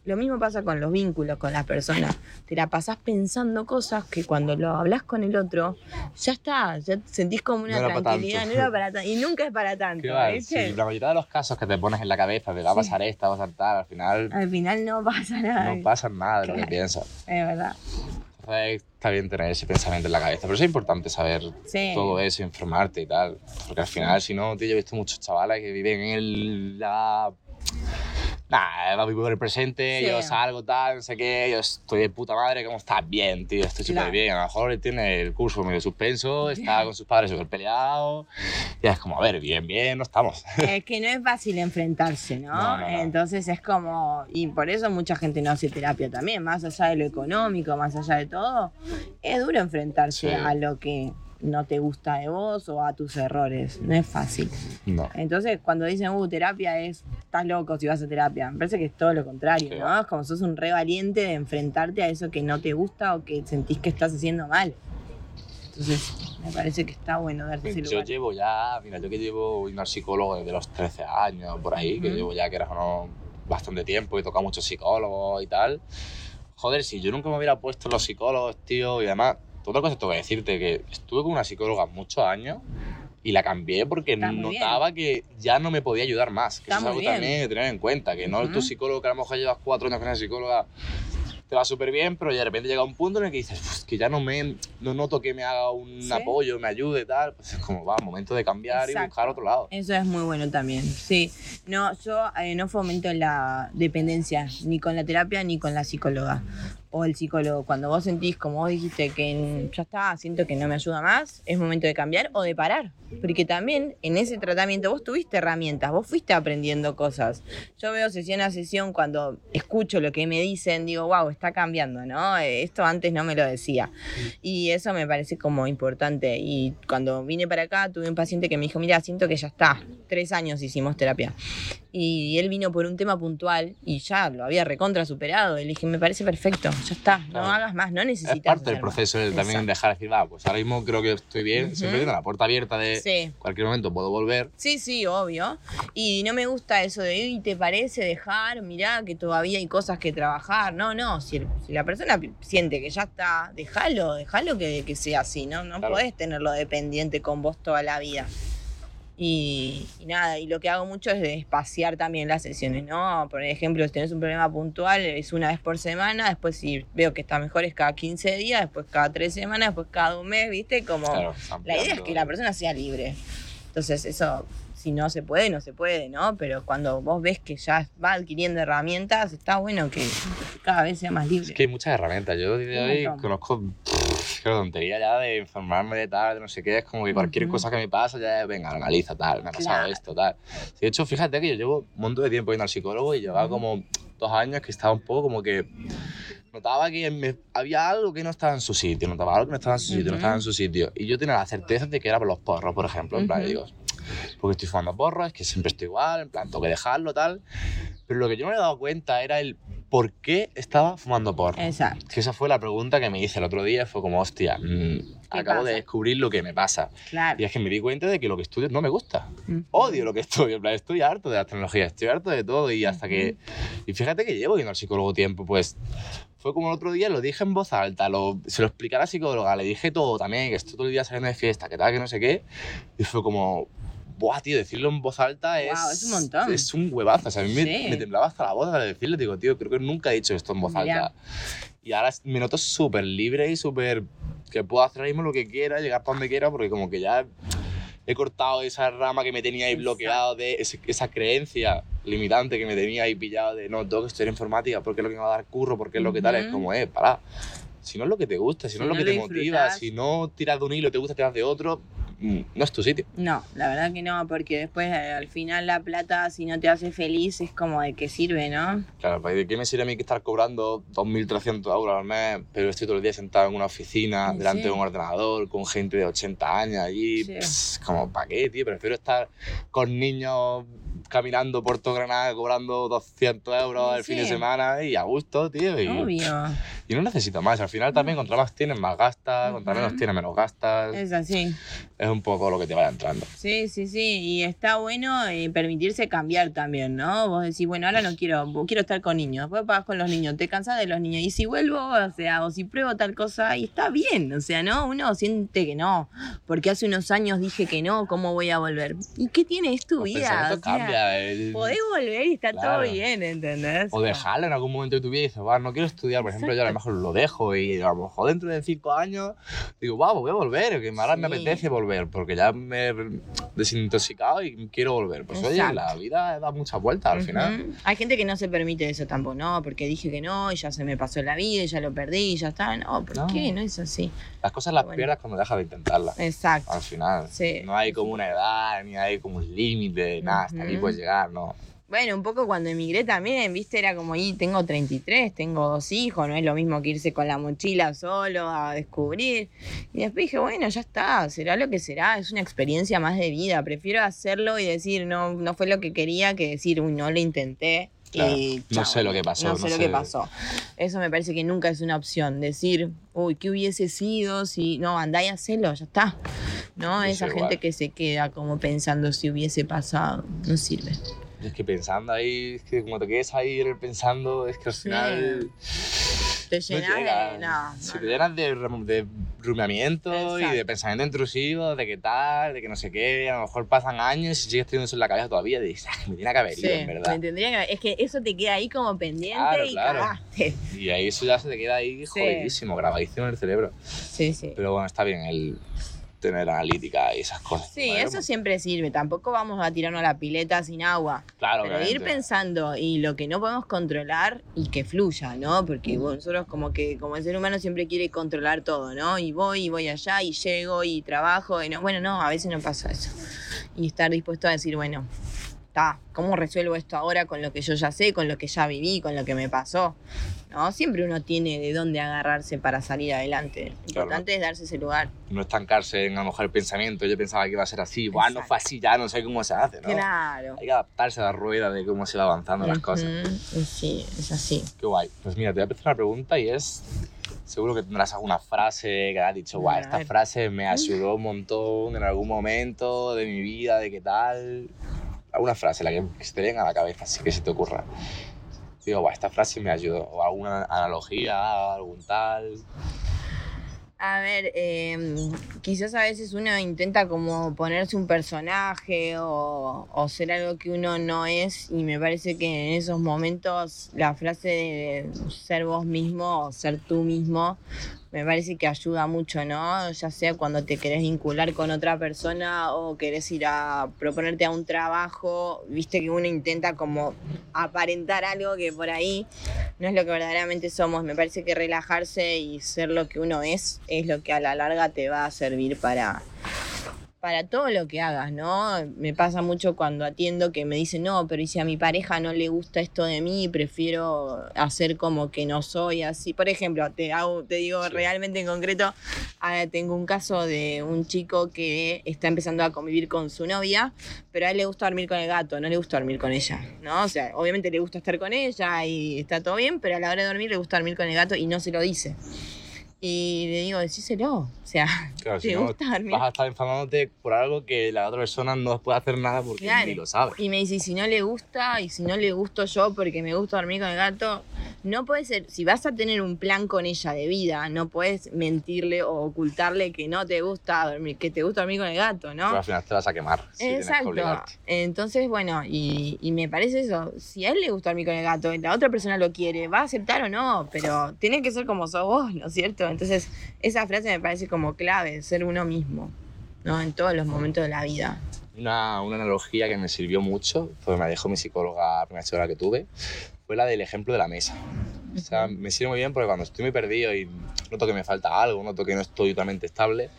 Lo mismo pasa con los vínculos con las personas. Te la pasás pensando cosas que cuando lo hablas con el otro, ya está, ya sentís como una No tranquilidad, no era para. Y nunca es para tanto. ¿viste? Sí, la mayoría de los casos que te pones en la cabeza de va a Sí. pasar esta, va a saltar, al final Al final no pasa nada. no pasa nada de lo que Claro. piensas. Es verdad. Entonces está bien tener ese pensamiento en la cabeza, pero es importante saber Sí. todo eso, informarte y tal, porque al final, si no, tío, yo he visto muchos chavales que viven en el... La... Nah, va a vivir el presente, Sí. yo salgo, tal, no sé qué, yo estoy de puta madre, ¿cómo estás? Bien, tío, estoy súper Claro. bien. A lo mejor tiene el curso medio suspenso, está con sus padres súper peleado, y es como, a ver, bien, bien, no estamos. Es que no es fácil enfrentarse, ¿no? No, no, no. Entonces es como, y por eso mucha gente no hace terapia también, más allá de lo económico, más allá de todo, es duro enfrentarse Sí. a lo que no te gusta de vos o a tus errores, no es fácil. No. Entonces cuando dicen, uh, terapia es, estás loco si vas a terapia, me parece que es todo lo contrario, Sí. ¿no? Es como sos un re valiente de enfrentarte a eso que no te gusta o que sentís que estás haciendo mal. Entonces me parece que está bueno darte ese Yo lugar. llevo ya, mira, yo que llevo yendo al psicólogo desde los 13 años, por ahí, que llevo ya que era uno, bastante tiempo y tocado muchos psicólogos y tal. Joder, si yo nunca me hubiera puesto los psicólogos, tío, y además, otra cosa tengo que decirte, que estuve con una psicóloga muchos años y la cambié porque bien. notaba que ya no me podía ayudar más. Que Está eso es algo bien. también de tener en cuenta, que no Ujú. tu psicólogo, que a lo mejor llevas cuatro años con esa psicóloga, te va súper bien, pero de repente llega un punto en el que dices, "Uf, que ya no me no noto que me haga un Sí. apoyo, me ayude, tal. Pues es como, va, momento de cambiar y Exacto. buscar otro lado. Eso es muy bueno también, sí. No, yo eh, no fomento la dependencia, ni con la terapia ni con la psicóloga o el psicólogo. Cuando vos sentís, como vos dijiste, que ya está, siento que no me ayuda más, es momento de cambiar o de parar. Porque también en ese tratamiento vos tuviste herramientas, vos fuiste aprendiendo cosas. Yo veo sesión a sesión cuando escucho lo que me dicen, digo, wow, está cambiando, ¿no? Esto antes no me lo decía. Y eso me parece como importante. Y cuando vine para acá, tuve un paciente que me dijo, mira, siento que ya está. Tres años hicimos terapia. Y él vino por un tema puntual y ya lo había recontra superado. Y le dije, me parece perfecto, ya está. No hagas más, no necesitas. Es parte del más". proceso el también Exacto. dejar decir, va, pues ahora mismo creo que estoy bien, siempre teniendo la puerta abierta de Sí. cualquier momento puedo volver. Sí, sí, obvio. Y no me gusta eso de, ¿y te parece dejar? Mirá que todavía hay cosas que trabajar. No, no, si, el- si la persona siente que ya está, déjalo, déjalo que, que sea así, ¿no? No Claro. podés tenerlo dependiente con vos toda la vida. Y, y nada, y lo que hago mucho es de espaciar también las sesiones, ¿no? Por ejemplo, si tenés un problema puntual, es una vez por semana, después si veo que está mejor es cada 15 días, después cada 3 semanas, después cada un mes, ¿viste? Como... Claro, La idea es que la persona sea libre. Entonces, eso, si no se puede, no se puede, ¿no? Pero cuando vos ves que ya va adquiriendo herramientas, está bueno que cada vez sea más libre. Es que hay muchas herramientas. Yo de Un hoy montón. conozco pff, qué tontería ya de informarme de tal, de no sé qué. Es como que cualquier Ujú. cosa que me pasa ya venga, analiza tal, me ha pasado Claro. esto, tal. De hecho, fíjate que yo llevo un montón de tiempo yendo al psicólogo y llevaba como dos años que estaba un poco como que notaba que me- había algo que no estaba en su sitio, notaba algo que no estaba en su sitio, no Ujú. estaba en su sitio. Y yo tenía la certeza de que era por los porros, por ejemplo. En plan, Ujú. digo, porque estoy fumando porros, es que siempre estoy igual, en plan, tengo que dejarlo, tal. Pero lo que yo no me he dado cuenta era el ¿por qué estaba fumando porro? Exacto. Que esa fue la pregunta que me hice el otro día. Fue como, hostia, mm, acabo de pasa? descubrir lo que me pasa. Claro. Y es que me di cuenta de que lo que estudio no me gusta. Ujú. Odio lo que estudio. en plan, Estoy harto de la tecnología, estoy harto de todo. Y hasta que. Y fíjate que llevo yendo al psicólogo tiempo, pues. Fue como el otro día, lo dije en voz alta, lo, se lo expliqué a la psicóloga, le dije todo también, que estoy todo el día saliendo de fiesta, que tal, que no sé qué. Y fue como. Buah, tío, decirlo en voz alta es. Guau, es un montón. Es un huevazo. O sea, a mí me, Sí. me temblaba hasta la voz al decirle, digo, tío, creo que nunca he dicho esto en voz alta. Y ahora me noto súper libre y súper. que puedo hacer ahora mismo lo que quiera, llegar para donde quiera, porque como que ya he cortado esa rama que me tenía ahí bloqueado, de ese- esa creencia limitante que me tenía ahí pillado de no, tengo que estudiar informática porque es lo que me va a dar curro, porque es lo que tal. Es como, eh, para. Si no es lo que te gusta, si, Si no es lo que lo te motiva, si no tiras de un hilo te gusta tirar de otro, no es tu sitio. No, la verdad que no, porque después eh, al final la plata, si no te hace feliz, es como de qué sirve, ¿no? Claro, ¿de qué me sirve a mí que estar cobrando 2.300 euros al mes, pero estoy todo el día sentado en una oficina, Sí. delante de un ordenador, con gente de 80 años allí? Sí. Pss, como, ¿para qué, tío? Prefiero estar con niños caminando por todo Granada cobrando 200 euros Sí, el fin de semana y a gusto, tío. Y, Obvio. y no necesito más. Al final también, contra más tienes, más gastas, contra menos tienes, menos gastas. Es así. Es un poco lo que te vaya entrando. Sí, sí, sí. Y está bueno eh, permitirse cambiar también, ¿no? Vos decís, bueno, ahora no quiero, quiero estar con niños. Después pagas con los niños, te cansas de los niños. Y si vuelvo, o sea, o si pruebo tal cosa, y está bien. O sea, ¿no? Uno siente que no. Porque hace unos años dije que no, ¿cómo voy a volver? ¿Y qué tiene? Es tu vida. o sea, cambian. El- Podés volver y está Claro. todo bien, ¿entendés? O dejarlo en algún momento de tu vida y dices, va, no quiero estudiar. Por ejemplo, yo a lo mejor lo dejo y a lo mejor dentro de cinco años digo, va, voy a volver, que ahora me Sí. apetece volver porque ya me he desintoxicado y quiero volver. Pues oye, Exacto. la vida da muchas vueltas al final. Ujú. Hay gente que no se permite eso tampoco, no, porque dije que no, y ya se me pasó la vida, y ya lo perdí, y ya está. No, ¿por No. qué? No es así. Las cosas las Bueno. pierdas cuando dejas de intentarlas. Exacto. Al final. Sí. No hay como una edad, ni hay como un límite, nada, hasta aquí Ujú. puedes llegar, ¿no? Bueno, un poco cuando emigré también, viste, era como, y tengo 33, tengo dos hijos, no es lo mismo que irse con la mochila solo a descubrir. Y después dije, bueno, ya está, será lo que será, es una experiencia más de vida. Prefiero hacerlo y decir, no, no fue lo que quería, que decir, uy, no lo intenté. Claro, y no sé lo que pasó, No no sé lo sé. que pasó. Eso me parece que nunca es una opción. Decir, uy, ¿qué hubiese sido si. No, andá y hacelo, ya está. No, esa gente igual. que se queda como pensando si hubiese pasado, no sirve. Es que pensando ahí, es que como te quedes ahí pensando, es que al Sí. No de. No, Si no, te llenas de, de rumiamiento y de pensamiento intrusivo, de qué tal, de que no sé qué, a lo mejor pasan años y sigues teniendo eso en la cabeza todavía, y dices, "Ah, me tiene que haber Sí, ido, en verdad. me tendría que- es que eso te queda ahí como pendiente Claro, y claro. cagaste. Y ahí eso ya se te queda ahí Sí. jodidísimo, grabadísimo en el cerebro. Sí, sí. Pero bueno, está bien el tener analítica y esas cosas. Sí, eso siempre sirve. Tampoco vamos a tirarnos a la pileta sin agua. Claro, Pero ir pensando y lo que no podemos controlar y que fluya, ¿no? Porque bueno, nosotros como que como el ser humano siempre quiere controlar todo, ¿no? Y voy y voy allá y llego y trabajo y no, bueno, no, a veces no pasa eso. Y estar dispuesto a decir, bueno, está, ¿cómo resuelvo esto ahora con lo que yo ya sé, con lo que ya viví, con lo que me pasó? ¿No? Siempre uno tiene de dónde agarrarse para salir adelante. Lo importante es darse ese lugar. No estancarse en a lo mejor el pensamiento, yo pensaba que iba a ser así, Buah, no fue así, ya no sé cómo se hace, ¿no? Claro. Hay que adaptarse a la rueda de cómo se va avanzando las cosas. Ujú, y Sí, es así. Qué guay. Pues mira, te voy a empezar una pregunta y es. Seguro que tendrás alguna frase que has dicho, guay, A esta frase me ayudó un montón en algún momento de mi vida, de qué tal. Alguna frase, la que se te venga a la cabeza, así que se te ocurra. Digo, guay, esta frase me ayudó. O alguna analogía, algún tal. A ver, eh, quizás a veces uno intenta como ponerse un personaje o, o ser algo que uno no es y me parece que en esos momentos la frase de ser vos mismo o ser tú mismo me parece que ayuda mucho, ¿no? Ya sea cuando te querés vincular con otra persona o querés ir a proponerte a un trabajo, viste que uno intenta como aparentar algo que por ahí no es lo que verdaderamente somos. Me parece que relajarse y ser lo que uno es es lo que a la larga te va a servir para, para todo lo que hagas, ¿no? Me pasa mucho cuando atiendo que me dicen, no, pero y si a mi pareja no le gusta esto de mí, prefiero hacer como que no soy así. Por ejemplo, te, hago, te digo realmente en concreto, ah, tengo un caso de un chico que está empezando a convivir con su novia, pero a él le gusta dormir con el gato, no le gusta dormir con ella, ¿no? O sea, obviamente le gusta estar con ella y está todo bien, pero a la hora de dormir le gusta dormir con el gato y no se lo dice. Y le digo, decíselo. O sea, Claro, ¿te si no, gusta dormir? vas a estar enfadándote por algo que la otra persona no puede hacer nada porque Claro. ni lo sabe. Y me dice, y si no le gusta, y si no le gusto yo porque me gusta dormir con el gato, no puede ser, si vas a tener un plan con ella de vida, no puedes mentirle o ocultarle que no te gusta dormir, que te gusta dormir con el gato, ¿no? Pero al final te vas a quemar si tienes que Exacto. Entonces, bueno, y, y me parece eso. Si a él le gusta dormir con el gato la otra persona lo quiere, va a aceptar o no, pero tiene que ser como sos vos, ¿no es cierto? Entonces, esa frase me parece como clave, ser uno mismo, ¿no? En todos los momentos de la vida. Una, una analogía que me sirvió mucho, porque me dejó mi psicóloga, la primera psicóloga que tuve, fue la del ejemplo de la mesa. O sea, me sirve muy bien porque cuando estoy muy perdido y noto que me falta algo, noto que no estoy totalmente estable,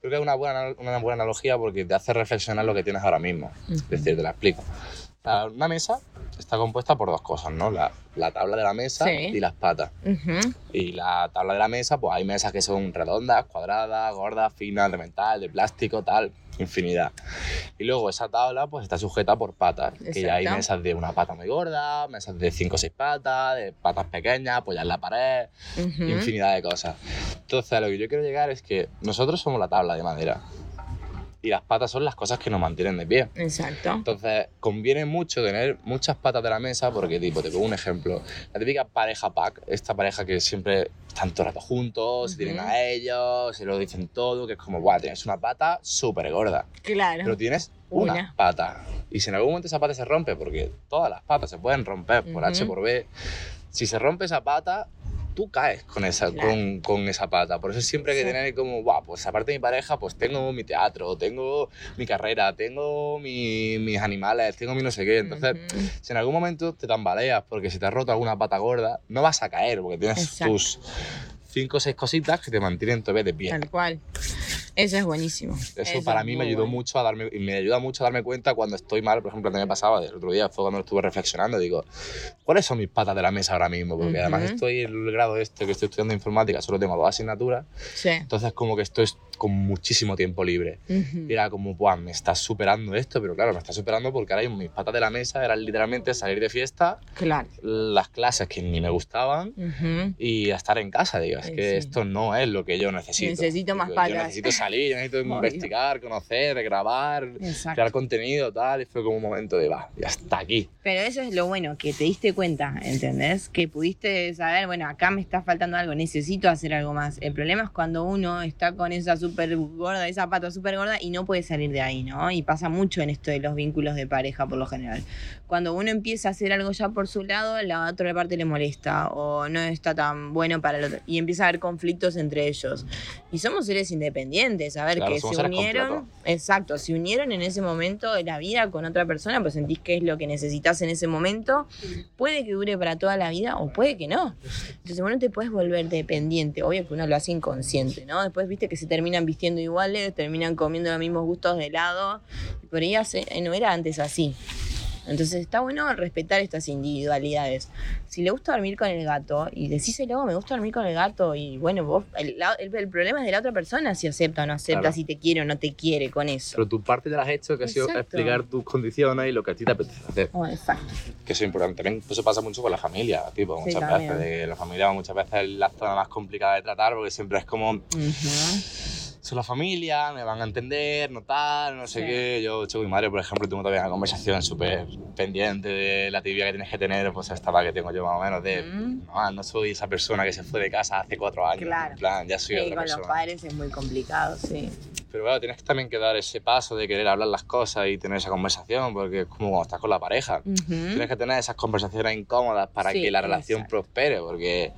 creo que es una buena, una buena analogía porque te hace reflexionar lo que tienes ahora mismo. Es decir, te la explico. O sea, Una mesa está compuesta por dos cosas, ¿no? La, la tabla de la mesa Sí. y las patas. Y la tabla de la mesa, pues hay mesas que son redondas, cuadradas, gordas, finas, de metal, de plástico, tal, infinidad. Y luego esa tabla, pues está sujeta por patas. Que ya hay mesas de una pata muy gorda, mesas de 5 o 6 patas, de patas pequeñas, apoyar la pared, infinidad de cosas. Entonces, a lo que yo quiero llegar es que nosotros somos la tabla de madera. Y las patas son las cosas que nos mantienen de pie. Exacto. Entonces, conviene mucho tener muchas patas de la mesa porque, tipo, te pongo un ejemplo. La típica pareja pack, esta pareja que siempre están todo el rato juntos, se tienen a ellos, se lo dicen todo, que es como, guau, tienes una pata súper gorda, Claro. pero tienes una, Una. pata. Y si en algún momento esa pata se rompe, porque todas las patas se pueden romper por H por B, si se rompe esa pata, tú caes con esa, Claro. con, con esa pata. Por eso siempre hay que Sí. tener como, guau, pues aparte de mi pareja, pues tengo mi teatro, tengo mi carrera, tengo mi- mis animales, tengo mi no sé qué. Entonces, si en algún momento te tambaleas porque se te ha roto alguna pata gorda, no vas a caer porque tienes Exacto. tus cinco o seis cositas que te mantienen todavía de pie. Tal cual. Eso es buenísimo. Eso para es mí me ayudó bueno. mucho a darme, y me ayuda mucho a darme cuenta cuando estoy mal, por ejemplo, también me pasaba, el otro día fue cuando estuve reflexionando, digo, ¿cuáles son mis patas de la mesa ahora mismo? Porque además Ujú. estoy en el grado este que estoy estudiando informática, solo tengo dos asignaturas, Sí. entonces como que estoy con muchísimo tiempo libre. Ujú. Y era como, Buah, me está superando esto, pero claro, me está superando porque ahora mis patas de la mesa eran literalmente salir de fiesta, Claro. las clases que ni me gustaban Ujú. y a estar en casa. Digo, es que sí. esto no es lo que yo necesito. Necesito más patas. Yo necesito salir, yo necesito investigar, conocer, grabar, Exacto. crear contenido, tal. Y fue como un momento de, va, ya está aquí. Pero eso es lo bueno, que te diste cuenta, ¿entendés? Que pudiste saber, bueno, acá me está faltando algo, necesito hacer algo más. El problema es cuando uno está con esa súper gorda, esa pata súper gorda y no puede salir de ahí, ¿no? Y pasa mucho en esto de los vínculos de pareja por lo general. Cuando uno empieza a hacer algo ya por su lado, la otra parte le molesta o no está tan bueno para el otro. Y empieza a haber conflictos entre ellos. Y somos seres independientes, a ver, Claro, que se unieron. Exacto, se unieron en ese momento de la vida con otra persona, pues sentís que es lo que necesitas en ese momento. Puede que dure para toda la vida o puede que no. Entonces, bueno, te puedes volver dependiente. Obvio que uno lo hace inconsciente, ¿no? Después viste que se terminan vistiendo iguales, terminan comiendo los mismos gustos de helado. Y por ahí hace- no era antes así. Entonces está bueno respetar estas individualidades. Si le gusta dormir con el gato y decíselo, me gusta dormir con el gato y bueno, vos, el, el- el problema es de la otra persona si acepta o no acepta, Claro. si te quiere o no te quiere con eso. Pero tu parte te la has hecho, que ha sido Exacto. explicar tus condiciones y lo que a ti te apetece hacer. Oh, exacto. Que eso es importante. También eso pasa mucho con la familia, tipo, Sí, muchas también. veces. De la familia muchas veces es la zona más complicada de tratar porque siempre es como, Ujú. Son la familia, me van a entender, no tal, no sé Sí. qué. Yo, yo con mi madre, por ejemplo, tengo todavía una conversación súper pendiente de la tibia que tienes que tener, pues esta la que tengo yo más o menos de, Mm. no, no soy esa persona que se fue de casa hace cuatro años. Claro. En plan, ya soy Sí, otra con los persona. padres es muy complicado, sí. Pero claro, tienes también que dar ese paso de querer hablar las cosas y tener esa conversación, porque es como cuando estás con la pareja. Ujú. Tienes que tener esas conversaciones incómodas para Sí, que la relación exacto. prospere, porque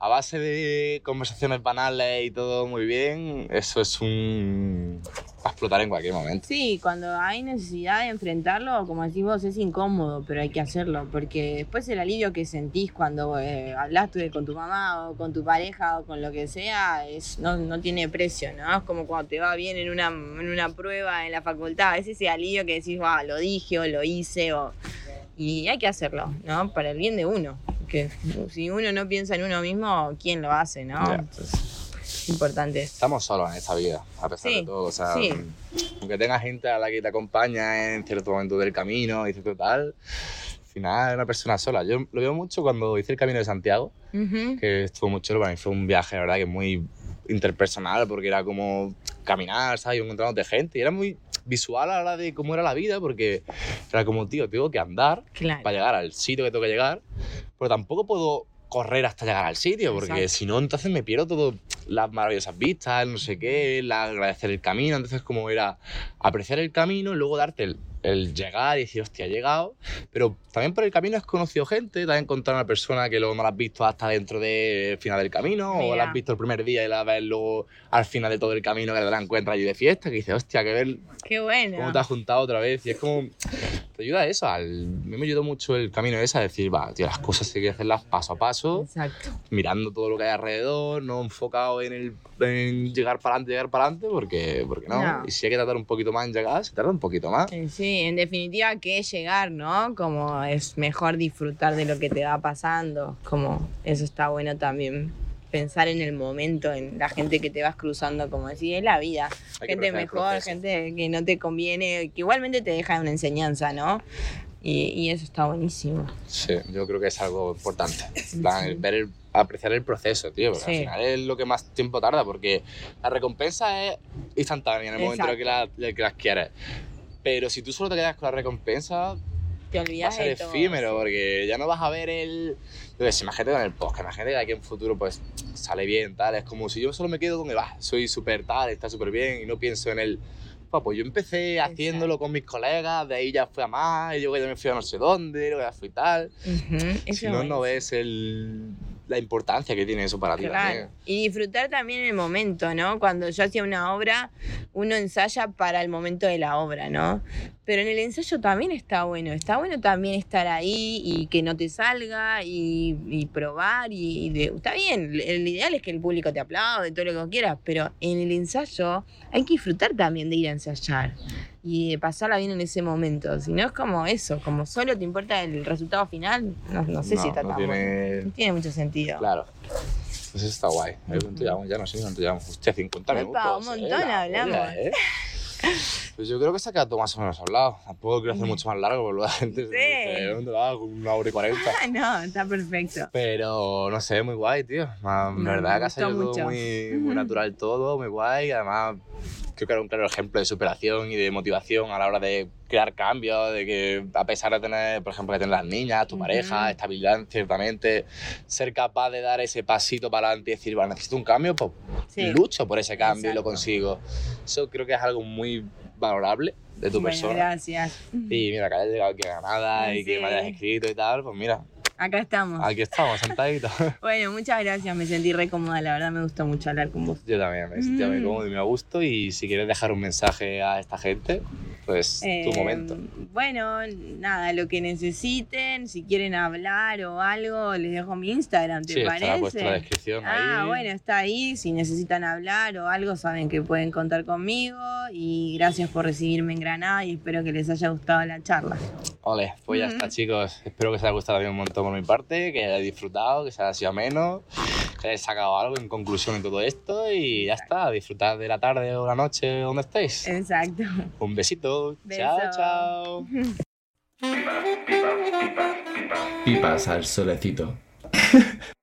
a base de conversaciones banales y todo muy bien, eso es un, va a explotar en cualquier momento. Sí, cuando hay necesidad de enfrentarlo, como decís vos, es incómodo, pero hay que hacerlo, porque después el alivio que sentís cuando eh, hablaste con tu mamá o con tu pareja o con lo que sea, es, no, no tiene precio, ¿no? Es como cuando te va bien en una, en una prueba en la facultad, es ese alivio que decís, wow, lo dije o lo hice, o... y hay que hacerlo, ¿no? Para el bien de uno, que si uno no piensa en uno mismo, ¿quién lo hace, no? Ya. Entonces, es importante. Estamos solos en esta vida, a pesar Sí, de todo. O sea, sí. aunque tengas gente a la que te acompaña en cierto momento del camino y cierto tal, al final es una persona sola. Yo lo veo mucho cuando hice el camino de Santiago, Ujú. que estuvo muy chulo. Para mí fue un viaje, la verdad, que muy interpersonal, porque era como caminar, ¿sabes? Y encontrándote gente. Y era muy visual a la hora de cómo era la vida, porque era como, tío, tengo que andar Claro. para llegar al sitio que tengo que llegar, pero tampoco puedo correr hasta llegar al sitio, porque si no, entonces me pierdo todo las maravillosas vistas, el no sé qué, el agradecer el camino, entonces como era apreciar el camino y luego darte el, el llegar y decir, hostia, he llegado, pero también por el camino has conocido gente, te has encontrado una persona que luego no la has visto hasta dentro del final del camino, o la has visto el primer día y la ves luego al final de todo el camino que te la encuentras allí de fiesta, que dices, hostia, que ver Qué bueno. cómo te has juntado otra vez. Y es como. Te ayuda a eso. Al, a mí me ayudó mucho el camino ese a decir, va, tío, las cosas hay que hacerlas paso a paso, Exacto. mirando todo lo que hay alrededor, no enfocado en, el, en llegar para adelante, llegar para adelante, porque, porque no. No. Y si hay que tardar un poquito más en llegar, se tarda un poquito más. Eh, Sí, en definitiva, que es llegar, ¿no? Como es mejor disfrutar de lo que te va pasando. Como eso está bueno también. Pensar en el momento, en la gente que te vas cruzando, como decir, es la vida. Hay gente mejor, gente que no te conviene, que igualmente te deja una enseñanza, ¿no? Y, y eso está buenísimo. Sí, yo creo que es algo importante. Plan, el ver el- apreciar el proceso, tío, porque Sí. al final es lo que más tiempo tarda, porque la recompensa es instantánea en el momento en el que, la, que las quieres. Pero si tú solo te quedas con la recompensa, Te va a olvidas ser de todo. efímero, sí. porque ya no vas a ver el. Yo sé, imagínate con el podcast, imagínate que aquí en futuro pues sale bien, tal. Es como si yo solo me quedo con el, va, soy súper tal, está súper bien, y no pienso en el. "Pa, Pues yo empecé haciéndolo con mis colegas, de ahí ya fui a más, y yo ya me fui a no sé dónde, luego ya fui tal. Si no, no ves el, la importancia que tiene eso para ti Claro. Y disfrutar también el momento, ¿no? Cuando yo hacía una obra, uno ensaya para el momento de la obra, ¿no? Pero en el ensayo también está bueno. Está bueno también estar ahí y que no te salga y, y probar. Y, y de- está bien, el ideal es que el público te aplaude, todo lo que quieras, pero en el ensayo hay que disfrutar también de ir a ensayar y pasarla bien en ese momento. Si no es como eso, como solo te importa el resultado final, no, no sé si está no tan bueno. tiene... No tiene mucho sentido. Claro. Pues eso está guay. ¿Cuánto llevamos? Ya no sé cuánto llevamos. Hostia, 50 Epa, minutos. un montón eh, la hablamos. polla, eh. Pues yo creo que se ha quedado más o menos hablado. Tampoco quiero hacer mucho más largo, porque la gente se Sí. dice, ¿dónde va? Una hora y cuarenta. No, está perfecto. Pero no sé, muy guay, tío. En Me verdad que ha salido muy, muy natural todo, muy guay. Además creo que era un claro ejemplo de superación y de motivación a la hora de crear cambios, de que a pesar de tener, por ejemplo, que tener las niñas, tu Ujú. pareja, estabilidad ciertamente, ser capaz de dar ese pasito para adelante y decir, bueno, necesito un cambio, pues Sí. lucho por ese cambio y lo Exacto. consigo. Eso creo que es algo muy valorable de tu Bueno, persona. gracias. Y mira, que hayas llegado aquí a Granada y que Sí. me hayas escrito y tal, pues mira, Acá estamos. aquí estamos, sentaditos. Bueno, muchas gracias. Me sentí re cómoda. La verdad me gustó mucho hablar con vos. Yo también, me sentía muy Mm. cómodo y muy a gusto. Y si quieres dejar un mensaje a esta gente, pues tu Eh, momento. Bueno, nada, lo que necesiten, si quieren hablar o algo, les dejo mi Instagram, ¿te Sí, parece? en la descripción Ah, ahí. bueno, está ahí. Si necesitan hablar o algo, saben que pueden contar conmigo. Y gracias por recibirme en Granada y espero que les haya gustado la charla. Ole, pues ya Mm. está, chicos. Espero que os haya gustado también un montón por mi parte, que hayáis disfrutado, que se haya sido ameno, que hayáis sacado algo en conclusión en todo esto. Y ya está, disfrutad de la tarde o la noche donde estéis. Exacto. Un besito. Beso. Chao, chao. Pipas al solecito.